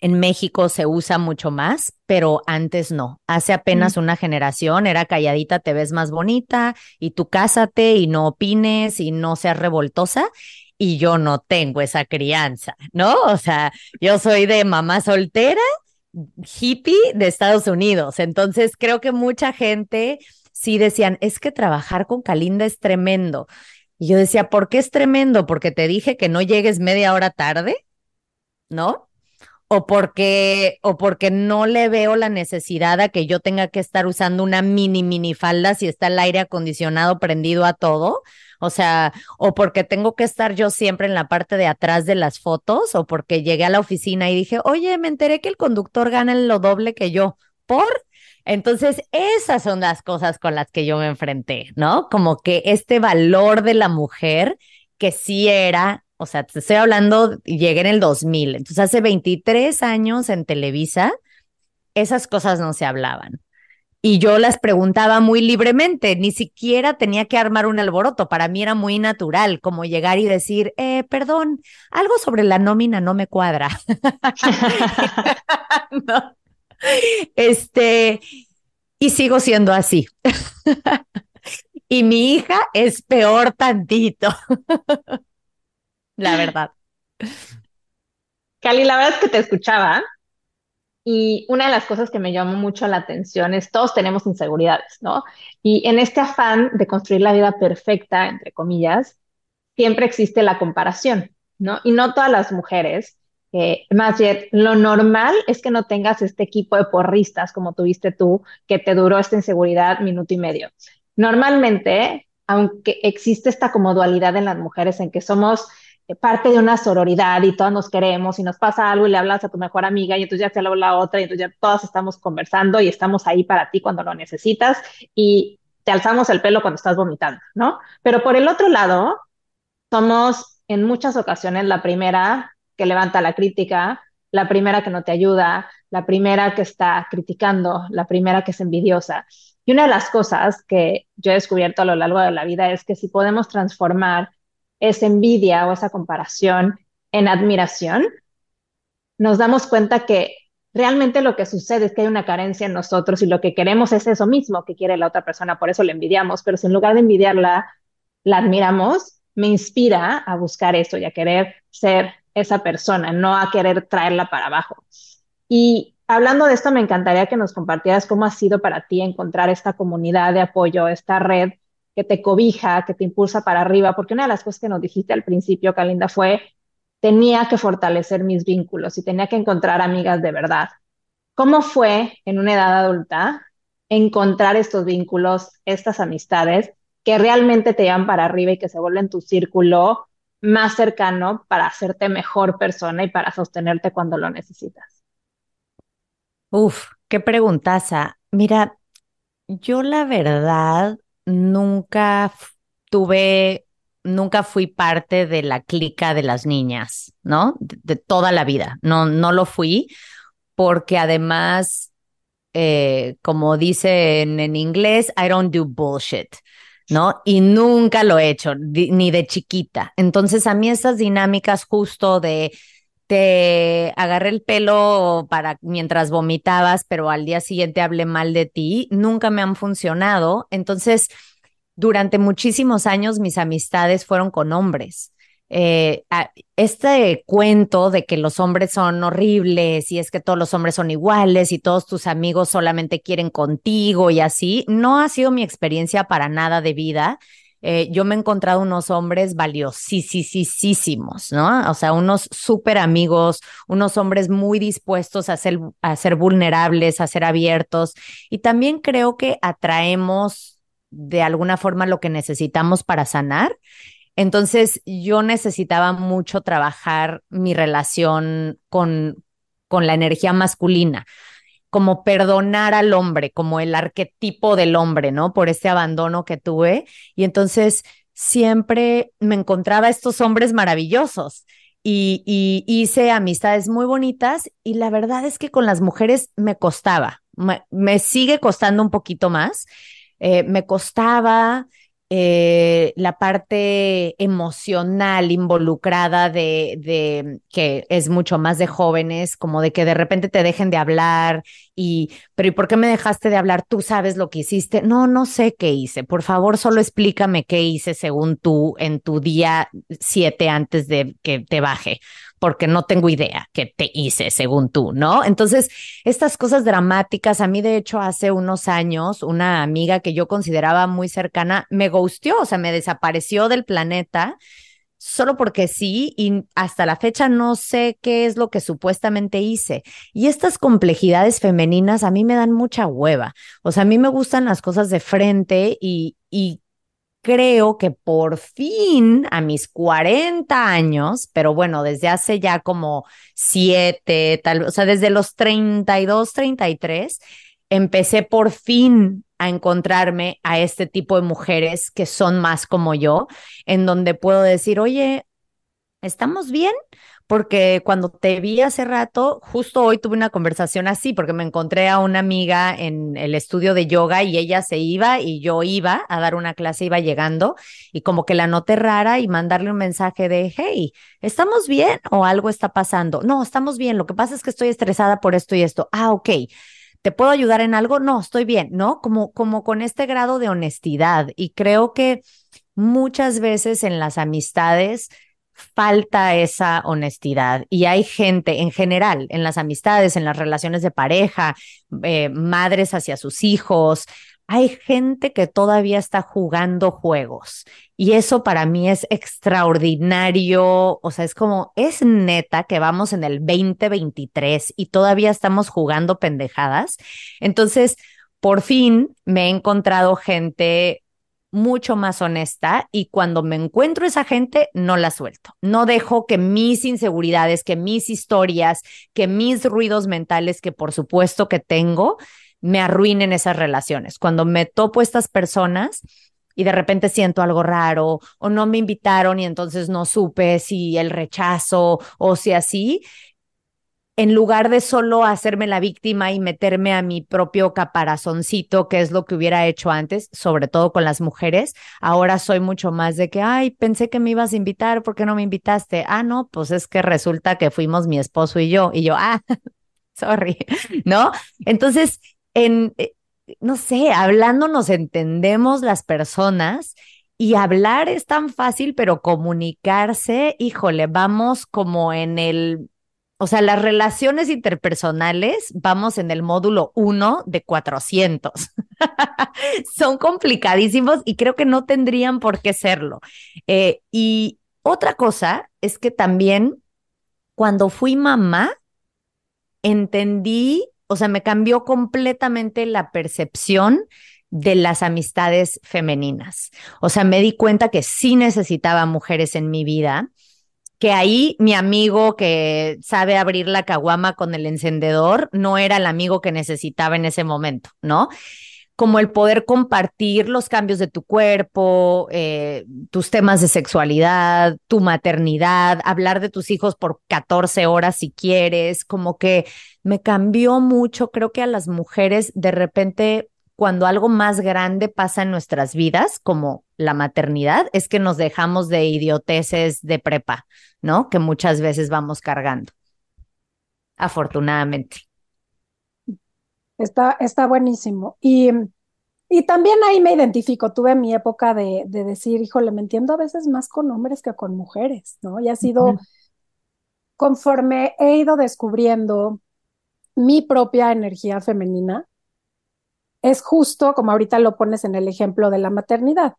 en México se usa mucho más, pero antes no. Hace apenas una generación era calladita, te ves más bonita y tú cásate y no opines y no seas revoltosa y yo no tengo esa crianza, ¿no? O sea, yo soy de mamá soltera, hippie de Estados Unidos. Entonces, creo que mucha gente sí decían, es que trabajar con Kalinda es tremendo. Y yo decía, ¿por qué es tremendo? Porque te dije que no llegues media hora tarde, ¿no? O porque, o porque no le veo la necesidad a que yo tenga que estar usando una mini, mini falda si está el aire acondicionado prendido a todo. O sea, o porque tengo que estar yo siempre en la parte de atrás de las fotos, o porque llegué a la oficina y dije, oye, me enteré que el conductor gana lo doble que yo. ¿Por? Entonces, esas son las cosas con las que yo me enfrenté, ¿no? Como que este valor de la mujer que sí era, o sea, te estoy hablando, llegué en el 2000, entonces hace 23 años en Televisa, esas cosas no se hablaban y yo las preguntaba muy libremente, ni siquiera tenía que armar un alboroto, para mí era muy natural como llegar y decir, eh, perdón, algo sobre la nómina no me cuadra. Este, y sigo siendo así. y mi hija es peor tantito, la verdad. Cali, la verdad es que te escuchaba y una de las cosas que me llamó mucho la atención es todos tenemos inseguridades, ¿no? Y en este afán de construir la vida perfecta, entre comillas, siempre existe la comparación, ¿no? Y no todas las mujeres, eh, más bien, lo normal es que no tengas este equipo de porristas como tuviste tú, que te duró esta inseguridad minuto y medio. Normalmente, aunque existe esta como dualidad en las mujeres en que somos parte de una sororidad y todas nos queremos y nos pasa algo y le hablas a tu mejor amiga y entonces ya te habla la otra y entonces ya todas estamos conversando y estamos ahí para ti cuando lo necesitas y te alzamos el pelo cuando estás vomitando, ¿no? Pero por el otro lado, somos en muchas ocasiones la primera que levanta la crítica, la primera que no te ayuda, la primera que está criticando, la primera que es envidiosa. Y una de las cosas que yo he descubierto a lo largo de la vida es que si podemos transformar esa envidia o esa comparación en admiración, nos damos cuenta que realmente lo que sucede es que hay una carencia en nosotros y lo que queremos es eso mismo que quiere la otra persona, por eso le envidiamos, pero si en lugar de envidiarla, la admiramos, me inspira a buscar eso y a querer ser esa persona, no a querer traerla para abajo. Y hablando de esto, me encantaría que nos compartieras cómo ha sido para ti encontrar esta comunidad de apoyo, esta red que te cobija, que te impulsa para arriba, porque una de las cosas que nos dijiste al principio, Kalinda, fue, tenía que fortalecer mis vínculos y tenía que encontrar amigas de verdad. ¿Cómo fue en una edad adulta encontrar estos vínculos, estas amistades que realmente te llevan para arriba y que se vuelven tu círculo más cercano para hacerte mejor persona y para sostenerte cuando lo necesitas? Uf, qué preguntaza. Mira, yo la verdad nunca tuve, nunca fui parte de la clica de las niñas, ¿no? De, toda la vida. No, no lo fui porque además eh, como dicen en inglés, I don't do bullshit. ¿no? Y nunca lo he hecho, ni de chiquita. Entonces, a mí esas dinámicas justo de te agarré el pelo para mientras vomitabas, pero al día siguiente hablé mal de ti, nunca me han funcionado. Entonces, durante muchísimos años mis amistades fueron con hombres. Eh, este cuento de que los hombres son horribles y es que todos los hombres son iguales y todos tus amigos solamente quieren contigo y así, no ha sido mi experiencia para nada de vida. Eh, yo me he encontrado unos hombres valiosísimos, ¿no? O sea, unos súper amigos, unos hombres muy dispuestos a ser, a ser vulnerables, a ser abiertos. Y también creo que atraemos de alguna forma lo que necesitamos para sanar. Entonces, yo necesitaba mucho trabajar mi relación con, con la energía masculina como perdonar al hombre, como el arquetipo del hombre, ¿no? Por ese abandono que tuve. Y entonces siempre me encontraba estos hombres maravillosos y, hice amistades muy bonitas y la verdad es que con las mujeres me costaba, me, sigue costando un poquito más. Eh, me costaba, eh, la parte emocional involucrada de, de, que es mucho más de jóvenes, como de que de repente te dejen de hablar y, pero ¿y por qué me dejaste de hablar? Tú sabes lo que hiciste. No, no sé qué hice. Por favor, solo explícame qué hice según tú en tu día siete antes de que te baje porque no tengo idea qué te hice según tú, ¿no? Entonces, estas cosas dramáticas, a mí de hecho hace unos años, una amiga que yo consideraba muy cercana me gustió, o sea, me desapareció del planeta solo porque sí, y hasta la fecha no sé qué es lo que supuestamente hice. Y estas complejidades femeninas a mí me dan mucha hueva. O sea, a mí me gustan las cosas de frente y, y creo que por fin a mis 40 años, pero bueno, desde hace ya como siete, tal, o sea, desde los 32, 33, empecé por fin a encontrarme a este tipo de mujeres que son más como yo, en donde puedo decir, oye, ¿estamos bien? Porque cuando te vi hace rato, justo hoy tuve una conversación así, porque me encontré a una amiga en el estudio de yoga y ella se iba y yo iba a dar una clase, iba llegando y como que la noté rara y mandarle un mensaje de, hey, ¿estamos bien o algo está pasando? No, estamos bien, lo que pasa es que estoy estresada por esto y esto. Ah, ok. ¿Te puedo ayudar en algo? No, estoy bien, ¿no? Como, como con este grado de honestidad. Y creo que muchas veces en las amistades falta esa honestidad. Y hay gente en general, en las amistades, en las relaciones de pareja, eh, madres hacia sus hijos, hay gente que todavía está jugando juegos. Y eso para mí es extraordinario, o sea, es como, es neta que vamos en el 2023 y todavía estamos jugando pendejadas. Entonces, por fin me he encontrado gente mucho más honesta y cuando me encuentro esa gente, no la suelto. No dejo que mis inseguridades, que mis historias, que mis ruidos mentales, que por supuesto que tengo, me arruinen esas relaciones. Cuando me topo estas personas y de repente siento algo raro o no me invitaron y entonces no supe si el rechazo o si así, en lugar de solo hacerme la víctima y meterme a mi propio caparazoncito, que es lo que hubiera hecho antes, sobre todo con las mujeres, ahora soy mucho más de que, ay, pensé que me ibas a invitar, ¿por qué no me invitaste? Ah, no, pues es que resulta que fuimos mi esposo y yo, y yo, ah, sorry, ¿no? Entonces, en, eh, no sé, hablando nos entendemos las personas. Y hablar es tan fácil, pero comunicarse, híjole, vamos como en el o sea, las relaciones interpersonales, vamos en el módulo 1 de 400. Son complicadísimos y creo que no tendrían por qué serlo. Eh, y otra cosa es que también cuando fui mamá, entendí, o sea, me cambió completamente la percepción de las amistades femeninas. O sea, me di cuenta que sí necesitaba mujeres en mi vida que ahí mi amigo que sabe abrir la caguama con el encendedor no era el amigo que necesitaba en ese momento, ¿no? como el poder compartir los cambios de tu cuerpo, eh, tus temas de sexualidad, tu maternidad, hablar de tus hijos por 14 horas si quieres, como que me cambió mucho, creo que a las mujeres de repente cuando algo más grande pasa en nuestras vidas, como la maternidad, es que nos dejamos de idioteces de prepa, ¿no? Que muchas veces vamos cargando. Afortunadamente. Está, está buenísimo. Y, y también ahí me identifico. Tuve mi época de, de, decir, híjole, me entiendo a veces más con hombres que con mujeres, ¿no? Y ha sido, conforme he ido descubriendo mi propia energía femenina, es justo como ahorita lo pones en el ejemplo de la maternidad,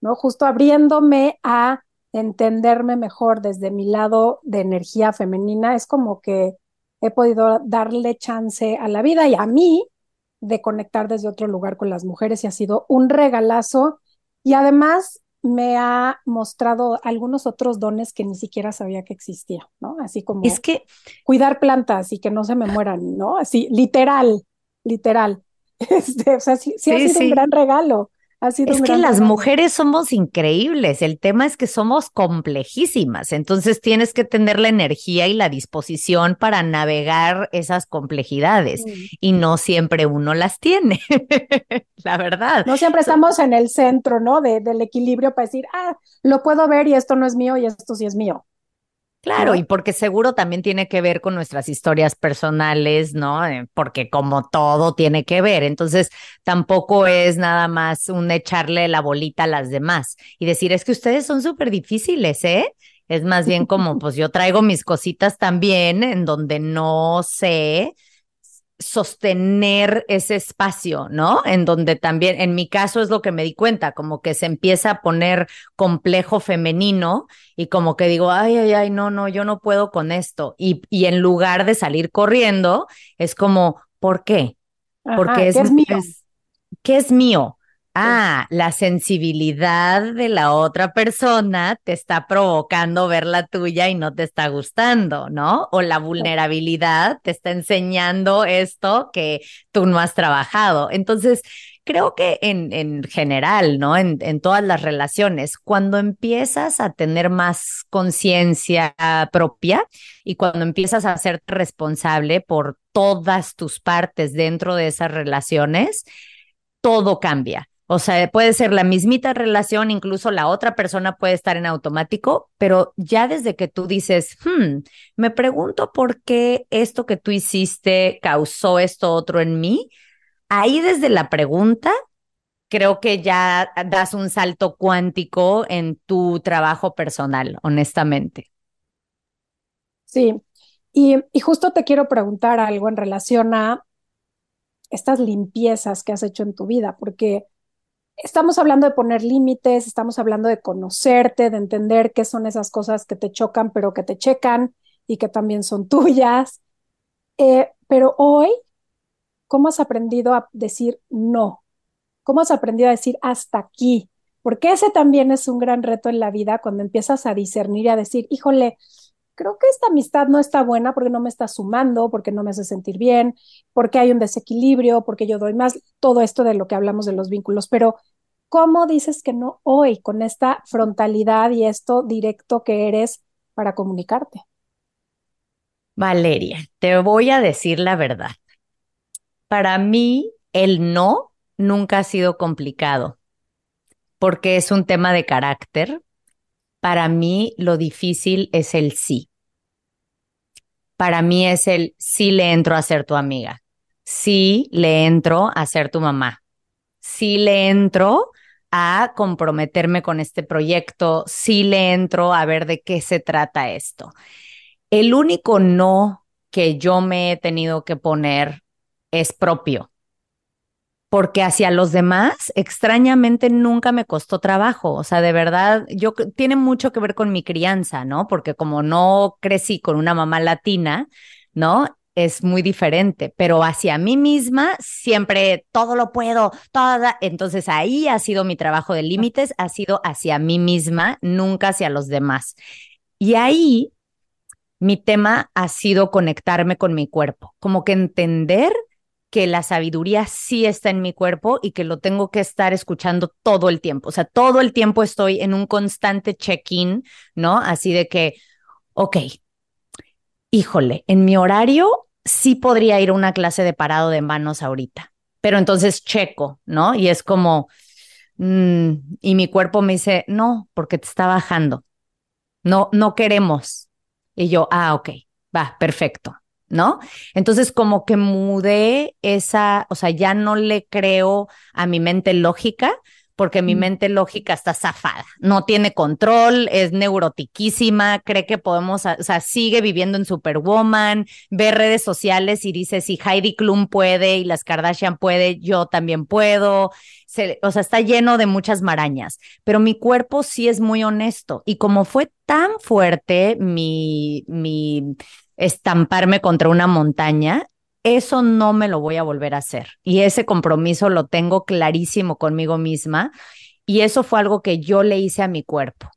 ¿no? Justo abriéndome a entenderme mejor desde mi lado de energía femenina, es como que he podido darle chance a la vida y a mí de conectar desde otro lugar con las mujeres y ha sido un regalazo y además me ha mostrado algunos otros dones que ni siquiera sabía que existía, ¿no? Así como es que cuidar plantas y que no se me mueran, ¿no? Así, literal, literal. Este, o sea, sí, sí, ha sido un gran regalo. Ha sido es que las mujeres somos increíbles, el tema es que somos complejísimas, entonces tienes que tener la energía y la disposición para navegar esas complejidades y no siempre uno las tiene, la verdad. No siempre estamos en el centro, ¿no? De, del equilibrio para decir, ah, lo puedo ver y esto no es mío y esto sí es mío. Claro, y porque seguro también tiene que ver con nuestras historias personales, ¿no? Eh, porque como todo tiene que ver, entonces tampoco es nada más un echarle la bolita a las demás y decir, es que ustedes son súper difíciles, ¿eh? Es más bien como, pues yo traigo mis cositas también en donde no sé sostener ese espacio, ¿no? En donde también, en mi caso es lo que me di cuenta, como que se empieza a poner complejo femenino y como que digo, ay, ay, ay, no, no, yo no puedo con esto. Y, y en lugar de salir corriendo, es como, ¿por qué? Porque es, es mío. ¿Qué es mío? Ah, la sensibilidad de la otra persona te está provocando ver la tuya y no te está gustando, ¿no? O la vulnerabilidad te está enseñando esto que tú no has trabajado. Entonces, creo que en, en general, ¿no? En, en todas las relaciones, cuando empiezas a tener más conciencia propia y cuando empiezas a ser responsable por todas tus partes dentro de esas relaciones, todo cambia o sea, puede ser la mismita relación, incluso la otra persona puede estar en automático, pero ya desde que tú dices, hmm, me pregunto por qué esto que tú hiciste causó esto otro en mí, ahí desde la pregunta, creo que ya das un salto cuántico en tu trabajo personal, honestamente. Sí, y, y justo te quiero preguntar algo en relación a estas limpiezas que has hecho en tu vida, porque estamos hablando de poner límites, estamos hablando de conocerte, de entender qué son esas cosas que te chocan, pero que te checan y que también son tuyas. Eh, pero hoy, ¿cómo has aprendido a decir no? ¿Cómo has aprendido a decir hasta aquí? Porque ese también es un gran reto en la vida cuando empiezas a discernir y a decir, híjole, creo que esta amistad no está buena porque no me está sumando, porque no me hace sentir bien, porque hay un desequilibrio, porque yo doy más, todo esto de lo que hablamos de los vínculos, pero ¿cómo dices que no hoy con esta frontalidad y esto directo que eres para comunicarte? Valeria, te voy a decir la verdad. Para mí, el no nunca ha sido complicado porque es un tema de carácter, para mí lo difícil es el sí. Para mí es el sí le entro a ser tu amiga, sí le entro a ser tu mamá, sí le entro a comprometerme con este proyecto, sí le entro a ver de qué se trata esto. El único no que yo me he tenido que poner es propio porque hacia los demás, extrañamente, nunca me costó trabajo. O sea, de verdad, yo tiene mucho que ver con mi crianza, ¿no? Porque como no crecí con una mamá latina, ¿no? Es muy diferente, pero hacia mí misma siempre todo lo puedo, toda. Entonces ahí ha sido mi trabajo de límites, ha sido hacia mí misma, nunca hacia los demás. Y ahí mi tema ha sido conectarme con mi cuerpo, como que entender que la sabiduría sí está en mi cuerpo y que lo tengo que estar escuchando todo el tiempo. O sea, todo el tiempo estoy en un constante check-in, ¿no? Así de que, ok, híjole, en mi horario sí podría ir a una clase de parado de manos ahorita, pero entonces checo, ¿no? Y es como, mm, y mi cuerpo me dice, no, porque te está bajando, no, no queremos. Y yo, ah, ok, va, perfecto. ¿No? Entonces como que mudé esa, o sea, ya no le creo a mi mente lógica, porque mi mente lógica está zafada, no tiene control, es neurotiquísima, cree que podemos, o sea, sigue viviendo en Superwoman, ve redes sociales y dice, si Heidi Klum puede y las Kardashian puede, yo también puedo, o sea, está lleno de muchas marañas, pero mi cuerpo sí es muy honesto y como fue tan fuerte mi, mi estamparme contra una montaña, eso no me lo voy a volver a hacer. Y ese compromiso lo tengo clarísimo conmigo misma. Y eso fue algo que yo le hice a mi cuerpo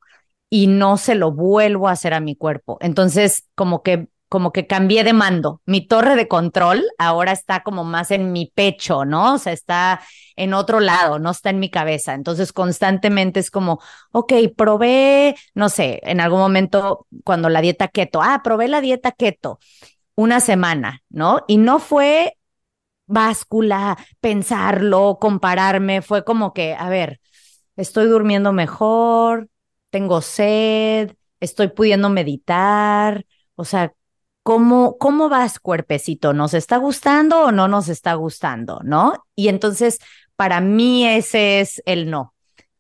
y no se lo vuelvo a hacer a mi cuerpo. Entonces, como que como que cambié de mando. Mi torre de control ahora está como más en mi pecho, ¿no? O sea, está en otro lado, no está en mi cabeza. Entonces, constantemente es como, ok, probé, no sé, en algún momento cuando la dieta keto, ah, probé la dieta keto una semana, ¿no? Y no fue báscula, pensarlo, compararme, fue como que, a ver, estoy durmiendo mejor, tengo sed, estoy pudiendo meditar, o sea, ¿cómo, cómo vas, cuerpecito? ¿Nos está gustando o no nos está gustando? ¿No? Y entonces, para mí ese es el no,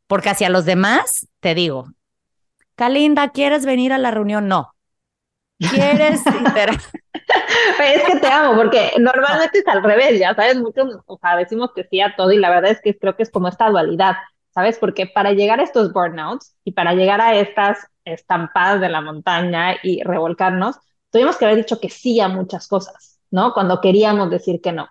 porque hacia los demás, te digo, Kalinda, ¿quieres venir a la reunión? No. ¿Quieres es que te amo, porque normalmente es al revés, ya sabes, muchos, o sea, decimos que sí a todo y la verdad es que creo que es como esta dualidad, ¿sabes? Porque para llegar a estos burnouts y para llegar a estas estampadas de la montaña y revolcarnos, tuvimos que haber dicho que sí a muchas cosas, ¿no? Cuando queríamos decir que no.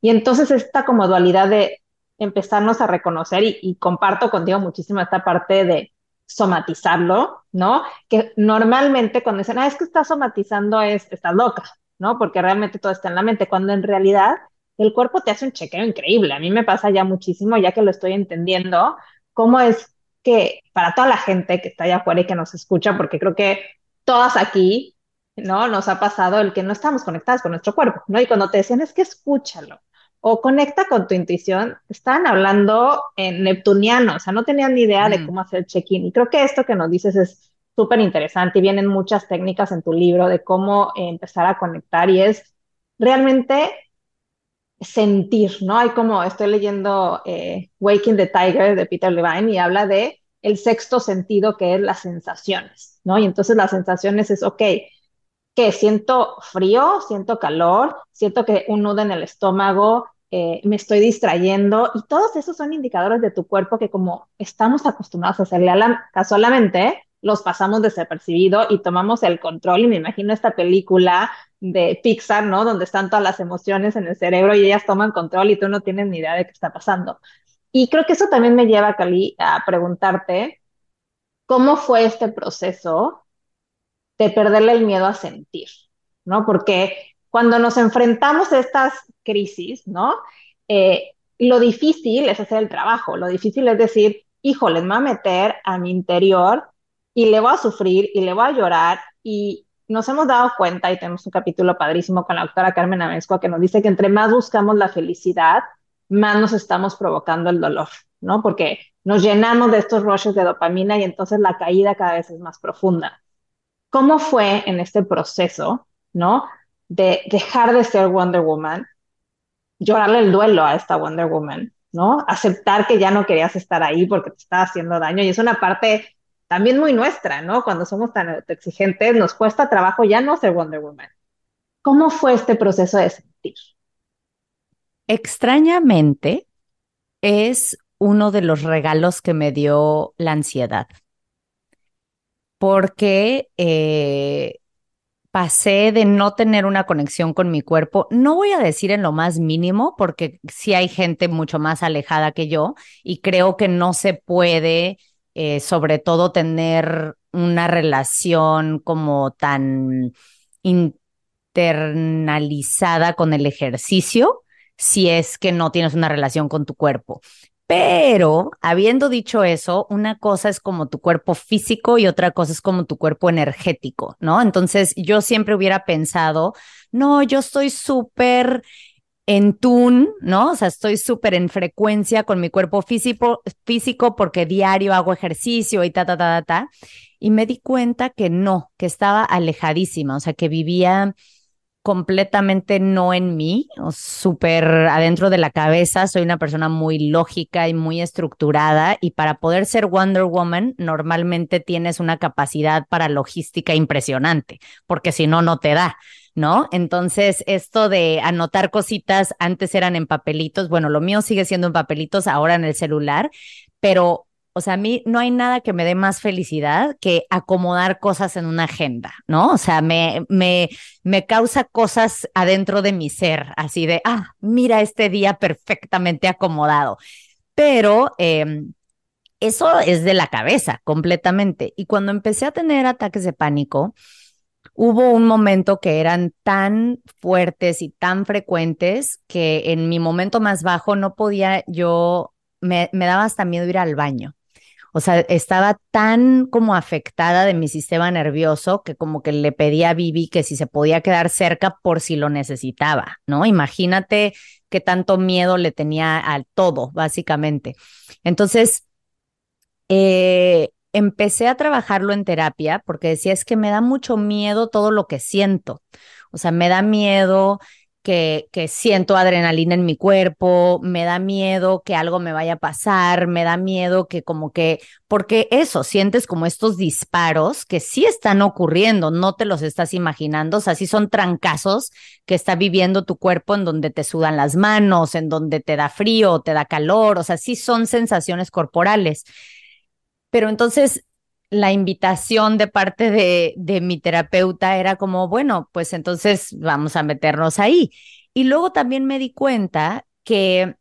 Y entonces esta como dualidad de empezarnos a reconocer y, y comparto contigo muchísimo esta parte de somatizarlo, ¿no? Que normalmente cuando dicen, ah, es que estás somatizando, es, estás loca, ¿no? Porque realmente todo está en la mente, cuando en realidad el cuerpo te hace un chequeo increíble. A mí me pasa ya muchísimo, ya que lo estoy entendiendo, cómo es que para toda la gente que está allá afuera y que nos escucha, porque creo que todas aquí, ¿no? Nos ha pasado el que no estamos conectadas con nuestro cuerpo, ¿no? Y cuando te decían, es que escúchalo, o conecta con tu intuición, estaban hablando en neptuniano, o sea, no tenían ni idea de mm. cómo hacer check-in. Y creo que esto que nos dices es súper interesante y vienen muchas técnicas en tu libro de cómo empezar a conectar y es realmente sentir, ¿no? Hay como, estoy leyendo eh, Waking the Tiger de Peter Levine y habla de el sexto sentido que es las sensaciones, ¿no? Y entonces las sensaciones es, ok, que siento frío, siento calor, siento que un nudo en el estómago, eh, me estoy distrayendo y todos esos son indicadores de tu cuerpo que como estamos acostumbrados a hacerle a la, los pasamos desapercibido y tomamos el control y me imagino esta película de Pixar, ¿no? Donde están todas las emociones en el cerebro y ellas toman control y tú no tienes ni idea de qué está pasando. Y creo que eso también me lleva, Cali, a preguntarte cómo fue este proceso de perderle el miedo a sentir, ¿no? Porque cuando nos enfrentamos a estas crisis, ¿no? Eh, lo difícil es hacer el trabajo, lo difícil es decir, híjole, me voy a meter a mi interior y le voy a sufrir y le voy a llorar y nos hemos dado cuenta y tenemos un capítulo padrísimo con la doctora Carmen Amezcua que nos dice que entre más buscamos la felicidad, más nos estamos provocando el dolor, ¿no? Porque nos llenamos de estos rushes de dopamina y entonces la caída cada vez es más profunda. ¿Cómo fue en este proceso, ¿no? De dejar de ser Wonder Woman, llorarle el duelo a esta Wonder Woman, ¿no? Aceptar que ya no querías estar ahí porque te estaba haciendo daño. Y es una parte también muy nuestra, ¿no? Cuando somos tan exigentes, nos cuesta trabajo ya no ser Wonder Woman. ¿Cómo fue este proceso de sentir? Extrañamente, es uno de los regalos que me dio la ansiedad porque eh, pasé de no tener una conexión con mi cuerpo, no voy a decir en lo más mínimo, porque sí hay gente mucho más alejada que yo y creo que no se puede, eh, sobre todo, tener una relación como tan internalizada con el ejercicio si es que no tienes una relación con tu cuerpo. Pero habiendo dicho eso, una cosa es como tu cuerpo físico y otra cosa es como tu cuerpo energético, ¿no? Entonces yo siempre hubiera pensado, no, yo estoy súper en tune, ¿no? O sea, estoy súper en frecuencia con mi cuerpo físico, físico porque diario hago ejercicio y ta, ta, ta, ta, ta. Y me di cuenta que no, que estaba alejadísima, o sea, que vivía completamente no en mí, súper adentro de la cabeza. Soy una persona muy lógica y muy estructurada y para poder ser Wonder Woman normalmente tienes una capacidad para logística impresionante, porque si no, no te da. ¿no? Entonces, esto de anotar cositas, antes eran en papelitos, bueno, lo mío sigue siendo en papelitos, ahora en el celular, pero o sea, a mí no hay nada que me dé más felicidad que acomodar cosas en una agenda, ¿no? O sea, me, me, me causa cosas adentro de mi ser, así de, ah, mira este día perfectamente acomodado. Pero em, eso es de la cabeza completamente. Y cuando empecé a tener ataques de pánico, hubo un momento que eran tan fuertes y tan frecuentes que en mi momento más bajo no podía yo, me, me daba hasta miedo ir al baño. O sea, estaba tan como afectada de mi sistema nervioso que como que le pedía a Vivi que si se podía quedar cerca por si lo necesitaba, ¿no? Imagínate qué tanto miedo le tenía al todo, básicamente. Entonces, eh, empecé a trabajarlo en terapia porque decía, es que me da mucho miedo todo lo que siento. O sea, me da miedo que, siento adrenalina en mi cuerpo, me da miedo que algo me vaya a pasar, me da miedo que como que, porque eso, sientes como estos disparos que sí están ocurriendo, no te los estás imaginando, o sea, sí son trancazos que está viviendo tu cuerpo en donde te sudan las manos, en donde te da frío, te da calor, o sea, sí son sensaciones corporales. Pero entonces la invitación de parte de, de mi terapeuta era como, bueno, pues entonces vamos a meternos ahí. Y luego también me di cuenta que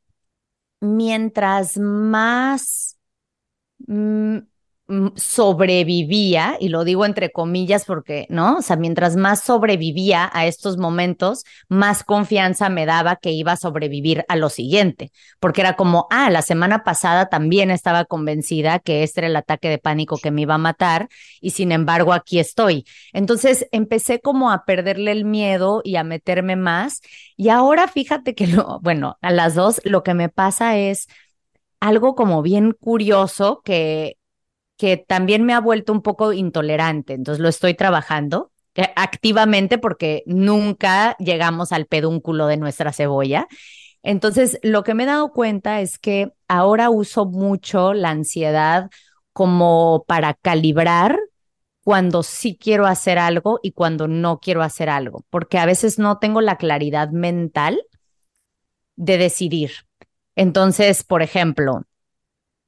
mientras más mm, sobrevivía, y lo digo entre comillas porque, ¿no? O sea, mientras más sobrevivía a estos momentos, más confianza me daba que iba a sobrevivir a lo siguiente, porque era como, ah, la semana pasada también estaba convencida que este era el ataque de pánico que me iba a matar, y sin embargo aquí estoy. Entonces empecé como a perderle el miedo y a meterme más, y ahora fíjate que, lo, bueno, a las dos lo que me pasa es algo como bien curioso que que también me ha vuelto un poco intolerante, entonces lo estoy trabajando eh, activamente porque nunca llegamos al pedúnculo de nuestra cebolla. Entonces, lo que me he dado cuenta es que ahora uso mucho la ansiedad como para calibrar cuando sí quiero hacer algo y cuando no quiero hacer algo, porque a veces no tengo la claridad mental de decidir. Entonces, por ejemplo,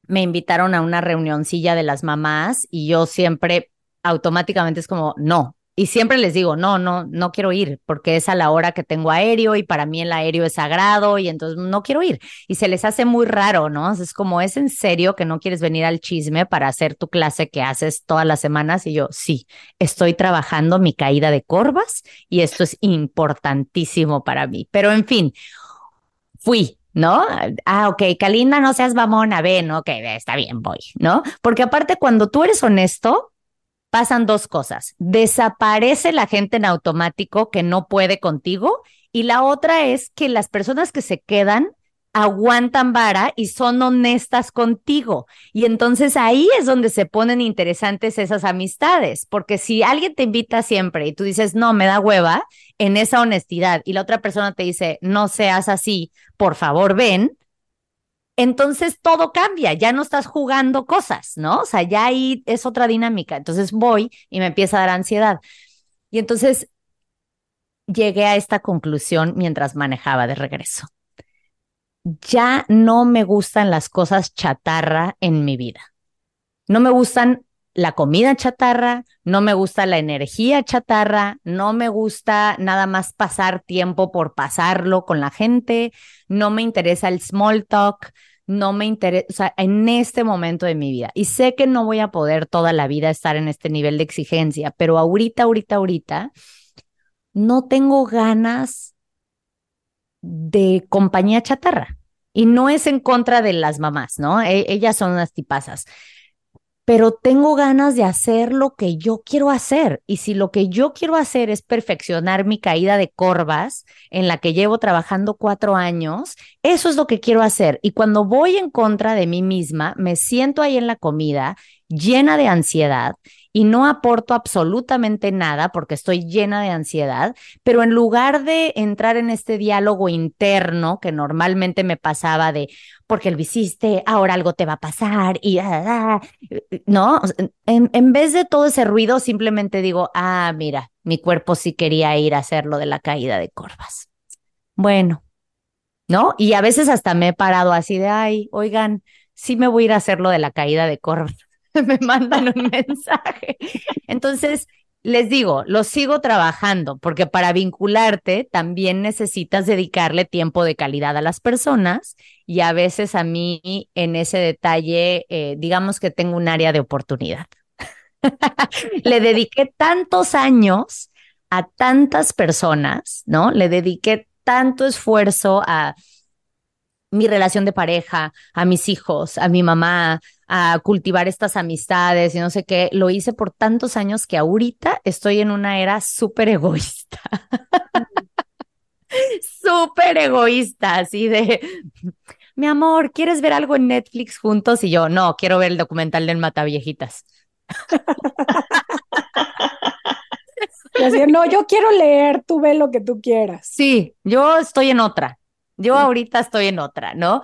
me invitaron a una reunioncilla de las mamás y yo siempre automáticamente es como, no. Y siempre les digo, no, no, no quiero ir porque es a la hora que tengo aéreo y para mí el aéreo es sagrado y entonces no quiero ir. Y se les hace muy raro, ¿no? Es como, ¿es en serio que no quieres venir al chisme para hacer tu clase que haces todas las semanas? Y yo, sí, estoy trabajando mi caída de corvas y esto es importantísimo para mí. Pero en fin, fui, ¿no? Ah, ok, Kalinda, no seas mamona, ven, ok, está bien, voy, ¿no? Porque aparte, cuando tú eres honesto, pasan dos cosas. Desaparece la gente en automático que no puede contigo y la otra es que las personas que se quedan aguantan vara y son honestas contigo. Y entonces ahí es donde se ponen interesantes esas amistades, porque si alguien te invita siempre y tú dices, no, me da hueva, en esa honestidad, y la otra persona te dice, no seas así, por favor, ven, entonces todo cambia, ya no estás jugando cosas, ¿no? O sea, ya ahí es otra dinámica. Entonces voy y me empieza a dar ansiedad. Y entonces llegué a esta conclusión mientras manejaba de regreso ya no me gustan las cosas chatarra en mi vida. No me gustan la comida chatarra, no me gusta la energía chatarra, no me gusta nada más pasar tiempo por pasarlo con la gente, no me interesa el small talk, no me interesa, o sea, en este momento de mi vida. Y sé que no voy a poder toda la vida estar en este nivel de exigencia, pero ahorita, ahorita, ahorita, no tengo ganas de compañía chatarra. Y no es en contra de las mamás, ¿no? E, ellas son unas tipazas pero tengo ganas de hacer lo que yo quiero hacer. Y si lo que yo quiero hacer es perfeccionar mi caída de corvas, en la que llevo trabajando cuatro años, eso es lo que quiero hacer. Y cuando voy en contra de mí misma, me siento ahí en la comida llena de ansiedad y no aporto absolutamente nada porque estoy llena de ansiedad, pero en lugar de entrar en este diálogo interno que normalmente me pasaba de, porque lo hiciste, ahora algo te va a pasar y, ah, ah, ah", no, en, en vez de todo ese ruido, simplemente digo, ah, mira, mi cuerpo sí quería ir a hacer lo de la caída de corvas. Bueno, ¿no? Y a veces hasta me he parado así de, ay, oigan, sí me voy a ir a hacer lo de la caída de corvas. me mandan un mensaje. Entonces, les digo, lo sigo trabajando porque para vincularte también necesitas dedicarle tiempo de calidad a las personas y a veces a mí en ese detalle, eh, digamos que tengo un área de oportunidad. Le dediqué tantos años a tantas personas, ¿no? Le dediqué tanto esfuerzo a mi relación de pareja, a mis hijos, a mi mamá, a cultivar estas amistades y no sé qué. Lo hice por tantos años que ahorita estoy en una era súper egoísta. súper egoísta, así de, mi amor, ¿quieres ver algo en Netflix juntos? Y yo, no, quiero ver el documental del Mataviejitas. no, yo quiero leer, tú ve lo que tú quieras. Sí, yo estoy en otra. Yo ahorita estoy en otra, ¿no?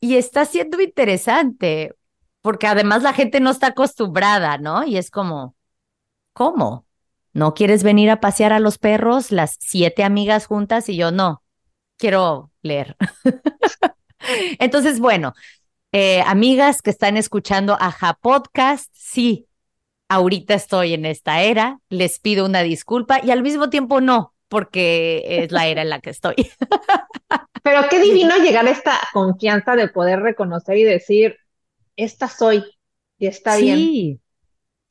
Y está siendo interesante, porque además la gente no está acostumbrada, ¿no? Y es como, ¿cómo? ¿No quieres venir a pasear a los perros, las siete amigas juntas? Y yo, no, quiero leer. Entonces, bueno, eh, amigas que están escuchando Aja Podcast, sí, ahorita estoy en esta era, les pido una disculpa y al mismo tiempo no, porque es la era en la que estoy. Pero qué divino llegar a esta confianza de poder reconocer y decir, esta soy y está sí. bien.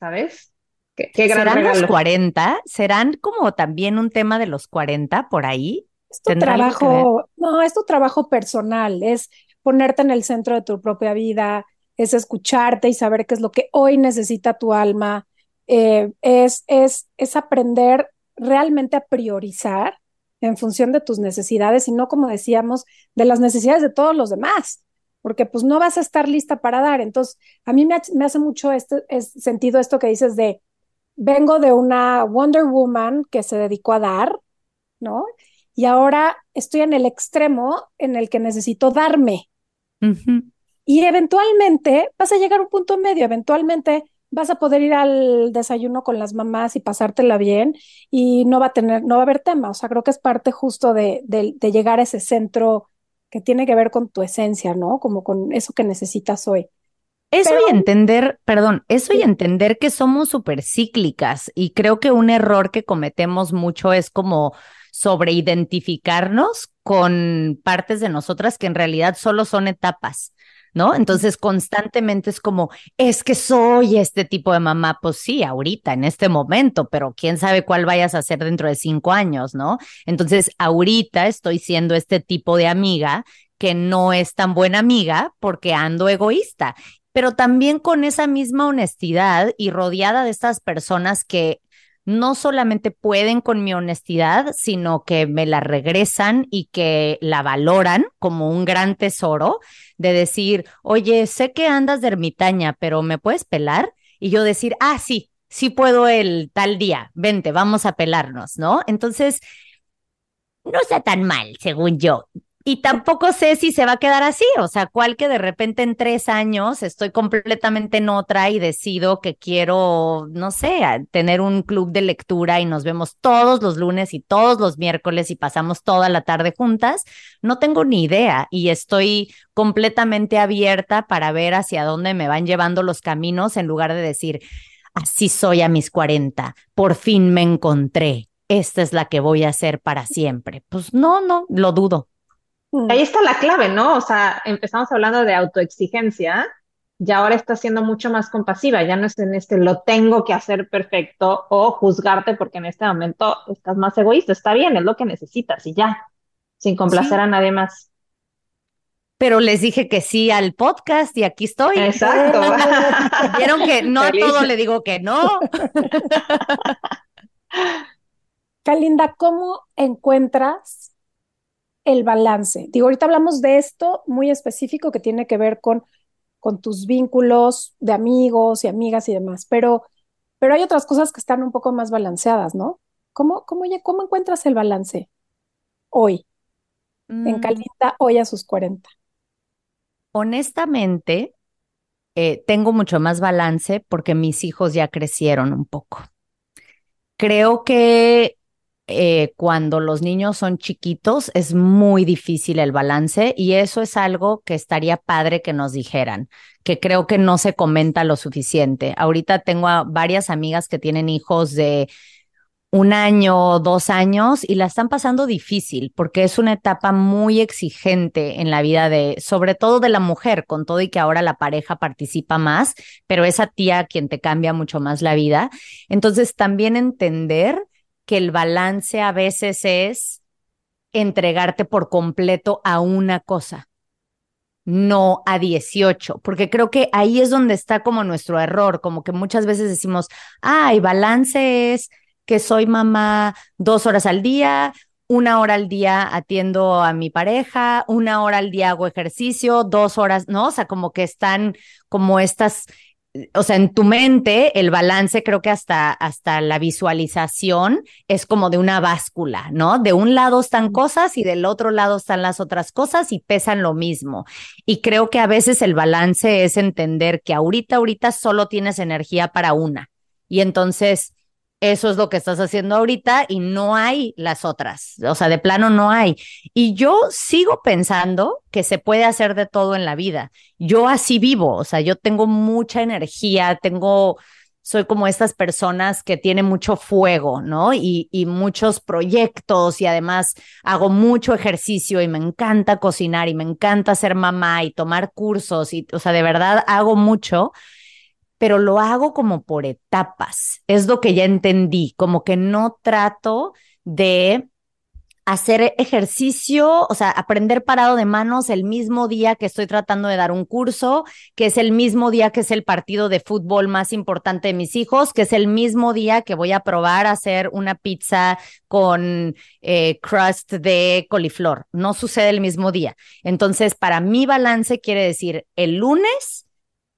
¿Sabes? Qué, qué gran ¿Serán los 40? ¿Serán como también un tema de los 40 por ahí? Es tu trabajo, no, es tu trabajo personal, es ponerte en el centro de tu propia vida, es escucharte y saber qué es lo que hoy necesita tu alma, eh, es, es, es aprender realmente a priorizar en función de tus necesidades y no, como decíamos, de las necesidades de todos los demás, porque pues no vas a estar lista para dar. Entonces, a mí me, hace mucho este, sentido esto que dices de, vengo de una Wonder Woman que se dedicó a dar, ¿no? Y ahora estoy en el extremo en el que necesito darme. Y eventualmente vas a llegar a un punto medio, eventualmente vas a poder ir al desayuno con las mamás y pasártela bien y no va a tener, no va a haber tema. O sea, creo que es parte justo de, de, de llegar a ese centro que tiene que ver con tu esencia, ¿no? Como con eso que necesitas hoy. Eso y entender, perdón, eso y entender que somos súper cíclicas y creo que un error que cometemos mucho es como sobreidentificarnos con partes de nosotras que en realidad solo son etapas. ¿No? Entonces constantemente es como, es que soy este tipo de mamá, pues sí, ahorita, en este momento, pero quién sabe cuál vayas a ser dentro de cinco años, ¿no? Entonces ahorita estoy siendo este tipo de amiga que no es tan buena amiga porque ando egoísta pero también con esa misma honestidad y rodeada de estas personas que no solamente pueden con mi honestidad, sino que me la regresan y que la valoran como un gran tesoro de decir, oye, sé que andas de ermitaña, pero ¿me puedes pelar? Y yo decir, ah, sí, sí puedo el tal día, vente, vamos a pelarnos, ¿no? Entonces, no está tan mal, según yo. Y tampoco sé si se va a quedar así, o sea, cuál que de repente en tres años estoy completamente en otra y decido que quiero, no sé, tener un club de lectura y nos vemos todos los lunes y todos los miércoles y pasamos toda la tarde juntas. No tengo ni idea y estoy completamente abierta para ver hacia dónde me van llevando los caminos en lugar de decir, así soy a mis 40, por fin me encontré, esta es la que voy a hacer para siempre. Pues no, no, lo dudo. Ahí está la clave, ¿no? O sea, empezamos hablando de autoexigencia y ahora está siendo mucho más compasiva, ya no es en este lo tengo que hacer perfecto o juzgarte porque en este momento estás más egoísta, está bien, es lo que necesitas y ya. sin complacer a nadie más. Pero les dije que sí al podcast y aquí estoy. Exacto. Vieron que no a todo le digo que no. Calinda, ¿cómo encuentras el balance? Digo, ahorita hablamos de esto muy específico que tiene que ver con, con tus vínculos de amigos y amigas y demás, pero, pero hay otras cosas que están un poco más balanceadas, ¿no? ¿Cómo, cómo, cómo encuentras el balance hoy? En mm. Calinda, hoy a sus 40. Honestamente, eh, tengo mucho más balance porque mis hijos ya crecieron un poco. Creo que eh, cuando los niños son chiquitos es muy difícil el balance y eso es algo que estaría padre que nos dijeran, que creo que no se comenta lo suficiente. Ahorita tengo a varias amigas que tienen hijos de un año, dos años y la están pasando difícil porque es una etapa muy exigente en la vida de, sobre todo de la mujer, con todo y que ahora la pareja participa más, pero esa tía quien te cambia mucho más la vida. Entonces también entender que el balance a veces es entregarte por completo a una cosa, no a 18, porque creo que ahí es donde está como nuestro error, como que muchas veces decimos, ay, balance es que soy mamá dos horas al día, una hora al día atiendo a mi pareja, una hora al día hago ejercicio, dos horas, ¿no? O sea, como que están como estas o sea, en tu mente el balance creo que hasta, hasta la visualización es como de una báscula, ¿no? De un lado están cosas y del otro lado están las otras cosas y pesan lo mismo. Y creo que a veces el balance es entender que ahorita, ahorita solo tienes energía para una. Y entonces eso es lo que estás haciendo ahorita y no hay las otras, o sea, de plano no hay. Y yo sigo pensando que se puede hacer de todo en la vida. Yo así vivo, o sea, yo tengo mucha energía, tengo, soy como estas personas que tienen mucho fuego, ¿no? Y, y muchos proyectos y además hago mucho ejercicio y me encanta cocinar y me encanta ser mamá y tomar cursos y, o sea, de verdad hago mucho pero lo hago como por etapas. Es lo que ya entendí, como que no trato de hacer ejercicio, o sea, aprender parado de manos el mismo día que estoy tratando de dar un curso, que es el mismo día que es el partido de fútbol más importante de mis hijos, que es el mismo día que voy a probar a hacer una pizza con eh, crust de coliflor. No sucede el mismo día. Entonces, para mi balance quiere decir el lunes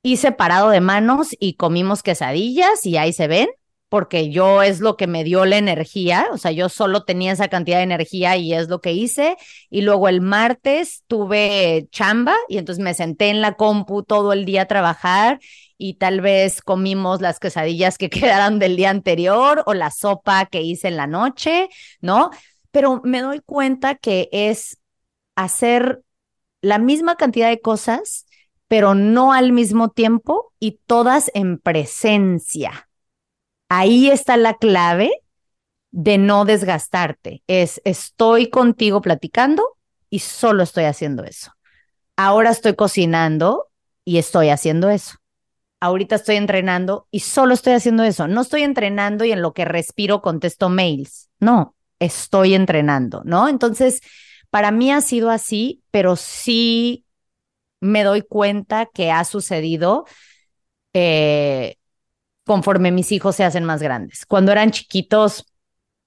hice parado de manos y comimos quesadillas y ahí se ven, porque yo es lo que me dio la energía, o sea, yo solo tenía esa cantidad de energía y es lo que hice. Y luego el martes tuve chamba y entonces me senté en la compu todo el día a trabajar y tal vez comimos las quesadillas que quedaron del día anterior o la sopa que hice en la noche, ¿no? Pero me doy cuenta que es hacer la misma cantidad de cosas pero no al mismo tiempo y todas en presencia. Ahí está la clave de no desgastarte. Es estoy contigo platicando y solo estoy haciendo eso. Ahora estoy cocinando y estoy haciendo eso. Ahorita estoy entrenando y solo estoy haciendo eso. No estoy entrenando y en lo que respiro contesto mails. No, estoy entrenando, ¿no? Entonces, para mí ha sido así, pero sí me doy cuenta que ha sucedido eh, conforme mis hijos se hacen más grandes. Cuando eran chiquitos,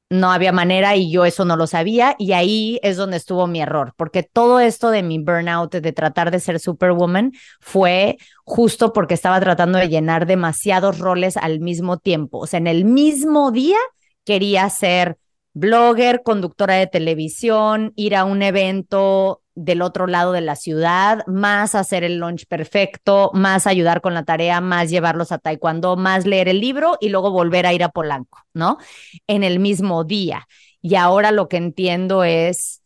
no había manera y yo eso no lo sabía y ahí es donde estuvo mi error, porque todo esto de mi burnout, de tratar de ser superwoman, fue justo porque estaba tratando de llenar demasiados roles al mismo tiempo. O sea, en el mismo día quería ser blogger, conductora de televisión, ir a un evento del otro lado de la ciudad, más hacer el lunch perfecto, más ayudar con la tarea, más llevarlos a taekwondo, más leer el libro y luego volver a ir a Polanco, ¿no? En el mismo día. Y ahora lo que entiendo es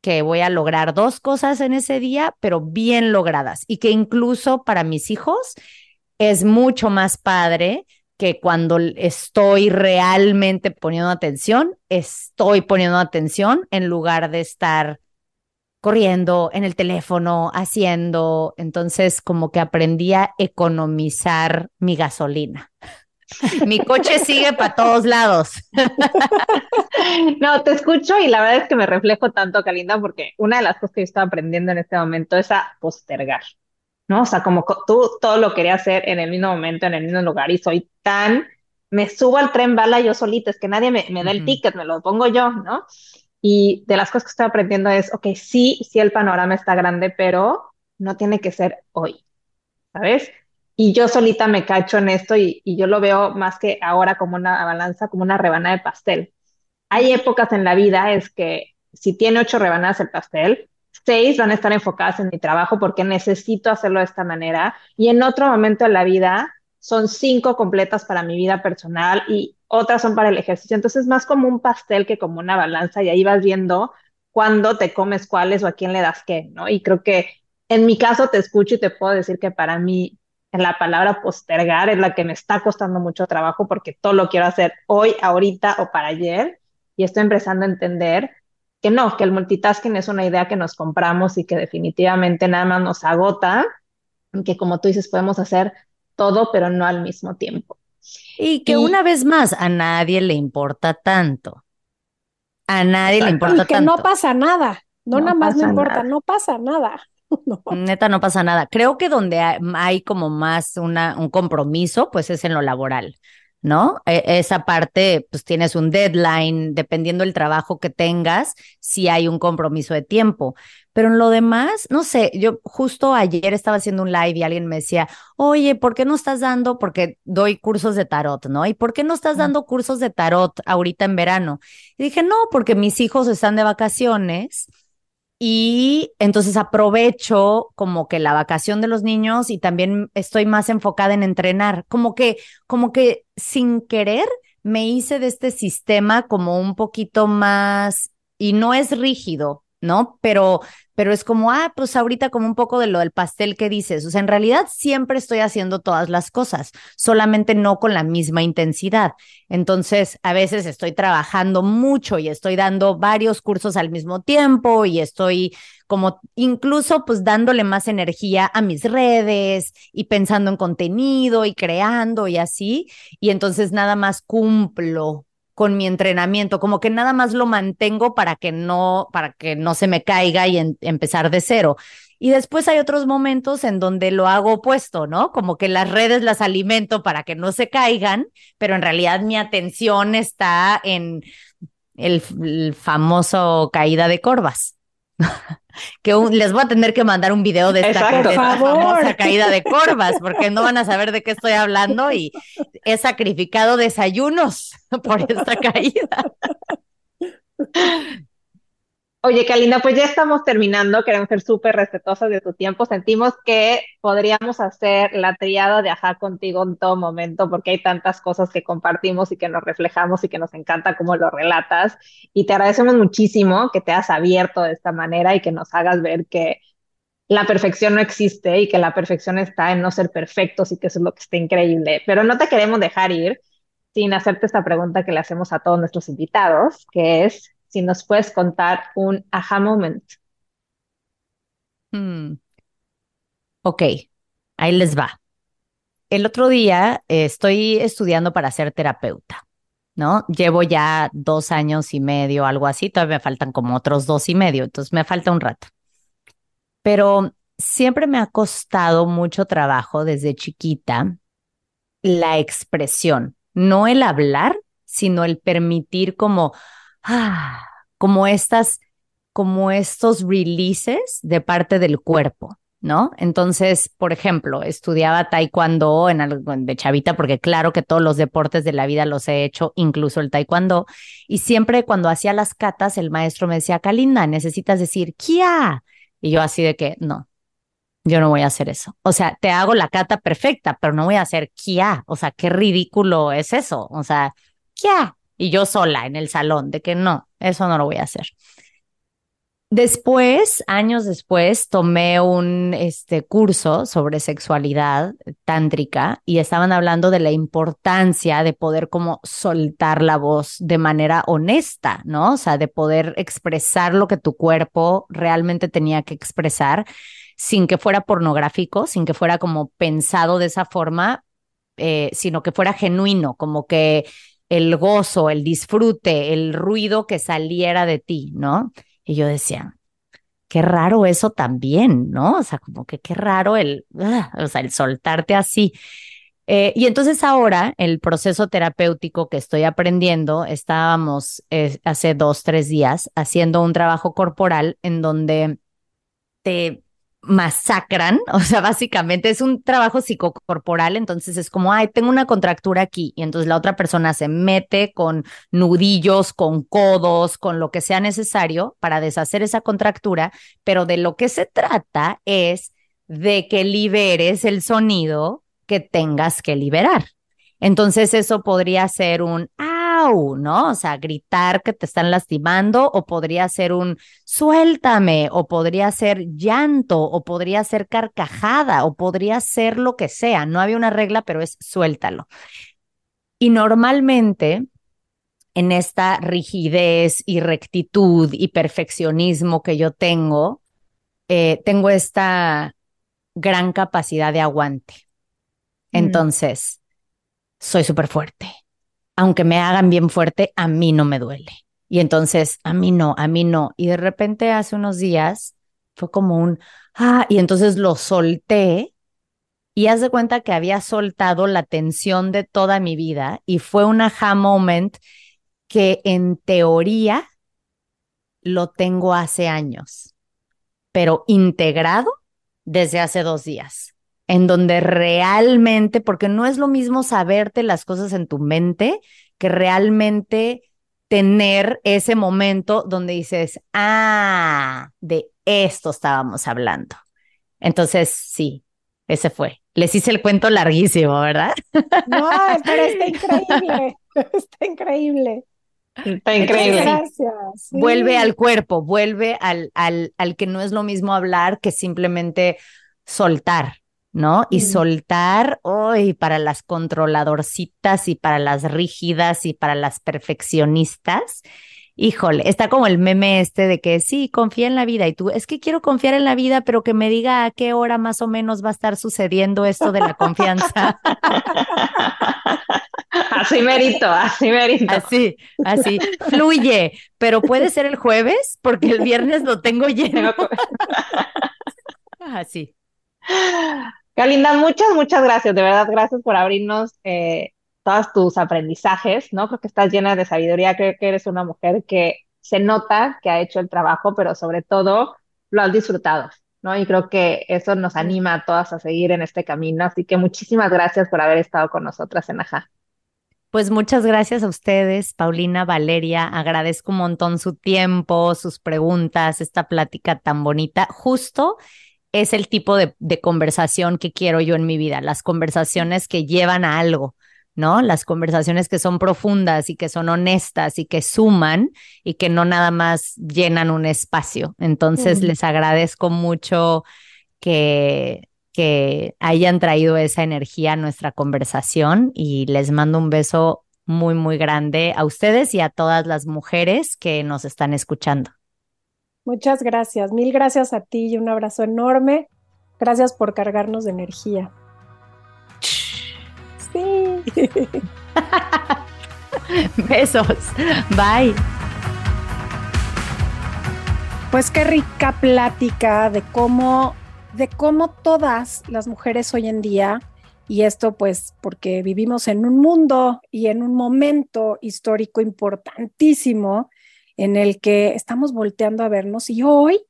que voy a lograr dos cosas en ese día, pero bien logradas y que incluso para mis hijos es mucho más padre que cuando estoy realmente poniendo atención, estoy poniendo atención en lugar de estar corriendo en el teléfono, haciendo. Entonces, como que aprendí a economizar mi gasolina. Mi coche sigue para todos lados. No, te escucho y la verdad es que me reflejo tanto, Kalinda, porque una de las cosas que yo estaba aprendiendo en este momento es a postergar, ¿no? O sea, como tú todo lo quería hacer en el mismo momento, en el mismo lugar y soy tan, me subo al tren bala yo solita, es que nadie me, me da el ticket, me lo pongo yo, ¿no? Y de las cosas que estoy aprendiendo es, ok, sí, sí el panorama está grande, pero no tiene que ser hoy, ¿sabes? Y yo solita me cacho en esto y, yo lo veo más que ahora como una balanza, como una rebanada de pastel. Hay épocas en la vida es que si tiene ocho rebanadas el pastel, seis van a estar enfocadas en mi trabajo porque necesito hacerlo de esta manera y en otro momento de la vida son cinco completas para mi vida personal y otras son para el ejercicio. Entonces, más como un pastel que como una balanza y ahí vas viendo cuándo te comes cuáles o a quién le das qué, ¿no? Y creo que en mi caso te escucho y te puedo decir que para mí la palabra postergar es la que me está costando mucho trabajo porque todo lo quiero hacer hoy, ahorita o para ayer y estoy empezando a entender que no, que el multitasking es una idea que nos compramos y que definitivamente nada más nos agota, y que como tú dices podemos hacer todo pero no al mismo tiempo. Y que una vez más a nadie le importa tanto. A nadie le importa que tanto. no pasa nada. No, nada más no importa, no pasa nada. Neta, no pasa nada. Creo que donde hay, como más una, un compromiso, pues es en lo laboral, ¿no? E, esa parte, pues tienes un deadline, dependiendo del trabajo que tengas, si hay un compromiso de tiempo. Pero en lo demás, no sé, yo justo ayer estaba haciendo un live y alguien me decía, oye, ¿por qué no estás dando? Porque doy cursos de tarot, ¿no? ¿Y por qué no estás dando cursos de tarot ahorita en verano? Y dije, no, porque mis hijos están de vacaciones y entonces aprovecho como que la vacación de los niños y también estoy más enfocada en entrenar, como que, como que sin querer me hice de este sistema como un poquito más, y no es rígido, ¿no? Pero, pero es como, ah, pues ahorita como un poco de lo del pastel que dices. O sea, en realidad siempre estoy haciendo todas las cosas, solamente no con la misma intensidad. Entonces, a veces estoy trabajando mucho y estoy dando varios cursos al mismo tiempo y estoy como incluso pues dándole más energía a mis redes y pensando en contenido y creando y así. Y entonces nada más cumplo con mi entrenamiento, como que nada más lo mantengo para que no, para que no se me caiga y empezar de cero. Y después hay otros momentos en donde lo hago opuesto, ¿no? Como que las redes las alimento para que no se caigan, pero en realidad mi atención está en el famoso caída de corvas. Que les voy a tener que mandar un video de esta, famosa caída de corvas, porque no van a saber de qué estoy hablando y he sacrificado desayunos por esta caída. Oye, Kalina, pues ya estamos terminando. Queremos ser súper respetuosas de tu tiempo. Sentimos que podríamos hacer la triada de ajá contigo en todo momento, porque hay tantas cosas que compartimos y que nos reflejamos y que nos encanta cómo lo relatas. Y te agradecemos muchísimo que te has abierto de esta manera y que nos hagas ver que la perfección no existe y que la perfección está en no ser perfectos y que eso es lo que está increíble. Pero no te queremos dejar ir sin hacerte esta pregunta que le hacemos a todos nuestros invitados, que es si nos puedes contar un aha moment. Hmm. Ok, ahí les va. El otro día eh, estoy estudiando para ser terapeuta, ¿no? Llevo ya dos años y medio, algo así, todavía me faltan como otros dos y medio, entonces me falta un rato. Pero siempre me ha costado mucho trabajo desde chiquita la expresión, no el hablar, sino el permitir como ah, como estas, como estos releases de parte del cuerpo. ¿no? Entonces, por ejemplo, estudiaba taekwondo en algo de chavita, porque claro que todos los deportes de la vida los he hecho, incluso el taekwondo, y siempre cuando hacía las catas, el maestro me decía, Kalinda, necesitas decir Kia. Y yo así de que, no, yo no voy a hacer eso. O sea, te hago la cata perfecta, pero no voy a hacer Kia. O sea, qué ridículo es eso. O sea, Kia y yo sola en el salón, de que no, eso no lo voy a hacer. Después, años después, tomé un este, curso sobre sexualidad tántrica y estaban hablando de la importancia de poder como soltar la voz de manera honesta, ¿no? O sea, de poder expresar lo que tu cuerpo realmente tenía que expresar sin que fuera pornográfico, sin que fuera como pensado de esa forma, eh, sino que fuera genuino, como que el gozo, el disfrute, el ruido que saliera de ti, ¿no? Y yo decía, qué raro eso también, ¿no? O sea, como que qué raro el, o sea, el soltarte así. Eh, y entonces ahora el proceso terapéutico que estoy aprendiendo, estábamos eh, hace dos, tres días haciendo un trabajo corporal en donde te masacran, o sea, básicamente es un trabajo psicocorporal, entonces es como, ay, tengo una contractura aquí, y entonces la otra persona se mete con nudillos, con codos, con lo que sea necesario para deshacer esa contractura, pero de lo que se trata es de que liberes el sonido que tengas que liberar. Entonces eso podría ser un, ¿no? O sea, gritar que te están lastimando, o podría ser un suéltame, o podría ser llanto, o podría ser carcajada, o podría ser lo que sea. No había una regla, pero es suéltalo. Y normalmente en esta rigidez y rectitud y perfeccionismo que yo tengo, eh, tengo esta gran capacidad de aguante. Mm. Entonces, soy súper fuerte aunque me hagan bien fuerte, a mí no me duele. Y entonces, a mí no, a mí no. Y de repente hace unos días fue como un, ah, y entonces lo solté y haz de cuenta que había soltado la tensión de toda mi vida y fue un aha moment que en teoría lo tengo hace años, pero integrado desde hace dos días en donde realmente, porque no es lo mismo saberte las cosas en tu mente que realmente tener ese momento donde dices, ah, de esto estábamos hablando. Entonces, sí, ese fue. Les hice el cuento larguísimo, ¿verdad? No, pero está increíble, está increíble. Está increíble. Gracias. Vuelve al cuerpo, vuelve al, al, al que no es lo mismo hablar que simplemente soltar. ¿No? Y soltar, hoy para las controladorcitas y para las rígidas y para las perfeccionistas. Híjole, está como el meme este de que sí, confía en la vida y tú, es que quiero confiar en la vida, pero que me diga a qué hora más o menos va a estar sucediendo esto de la confianza. así merito, así merito. Así, así, fluye, pero puede ser el jueves porque el viernes lo tengo lleno. así. Galinda, muchas, muchas gracias, de verdad, gracias por abrirnos eh, todos tus aprendizajes, ¿no? Creo que estás llena de sabiduría, creo que eres una mujer que se nota que ha hecho el trabajo, pero sobre todo lo has disfrutado, ¿no? Y creo que eso nos anima a todas a seguir en este camino, así que muchísimas gracias por haber estado con nosotras en Aja. Pues muchas gracias a ustedes, Paulina, Valeria. Agradezco un montón su tiempo, sus preguntas, esta plática tan bonita. Justo es el tipo de, conversación que quiero yo en mi vida, las conversaciones que llevan a algo, ¿no? Las conversaciones que son profundas y que son honestas y que suman y que no nada más llenan un espacio. Entonces, les agradezco mucho que, que hayan traído esa energía a nuestra conversación y les mando un beso muy, muy grande a ustedes y a todas las mujeres que nos están escuchando. Muchas gracias, mil gracias a ti y un abrazo enorme. Gracias por cargarnos de energía. Sí. Besos. Bye. Pues qué rica plática de cómo, de cómo todas las mujeres hoy en día, y esto pues porque vivimos en un mundo y en un momento histórico importantísimo, en el que estamos volteando a vernos y hoy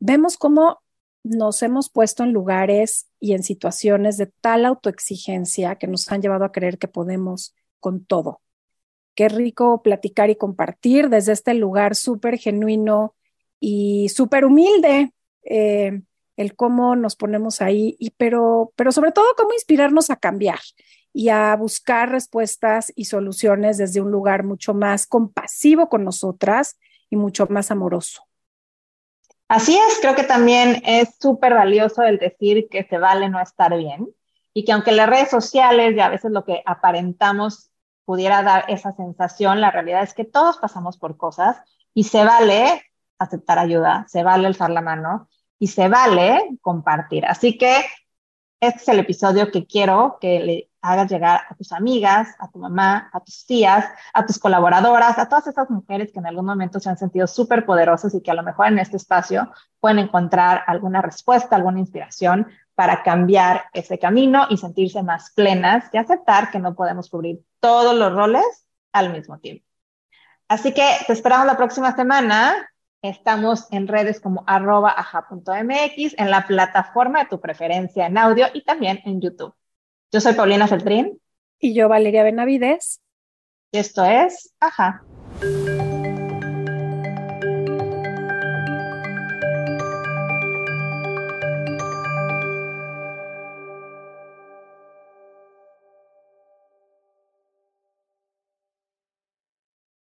vemos cómo nos hemos puesto en lugares y en situaciones de tal autoexigencia que nos han llevado a creer que podemos con todo. Qué rico platicar y compartir desde este lugar súper genuino y súper humilde. Eh, el cómo nos ponemos ahí, y pero, pero sobre todo cómo inspirarnos a cambiar y a buscar respuestas y soluciones desde un lugar mucho más compasivo con nosotras y mucho más amoroso. Así es, creo que también es súper valioso el decir que se vale no estar bien y que aunque las redes sociales y a veces lo que aparentamos pudiera dar esa sensación, la realidad es que todos pasamos por cosas y se vale aceptar ayuda, se vale alzar la mano y se vale compartir. Así que este es el episodio que quiero que le hagas llegar a tus amigas, a tu mamá, a tus tías, a tus colaboradoras, a todas esas mujeres que en algún momento se han sentido súper poderosas y que a lo mejor en este espacio pueden encontrar alguna respuesta, alguna inspiración para cambiar ese camino y sentirse más plenas y aceptar que no podemos cubrir todos los roles al mismo tiempo. Así que te esperamos la próxima semana. Estamos en redes como arroba aja.mx, en la plataforma de tu preferencia en audio y también en YouTube. Yo soy Paulina Feltrín. Y yo, Valeria Benavides. Y esto es Aja.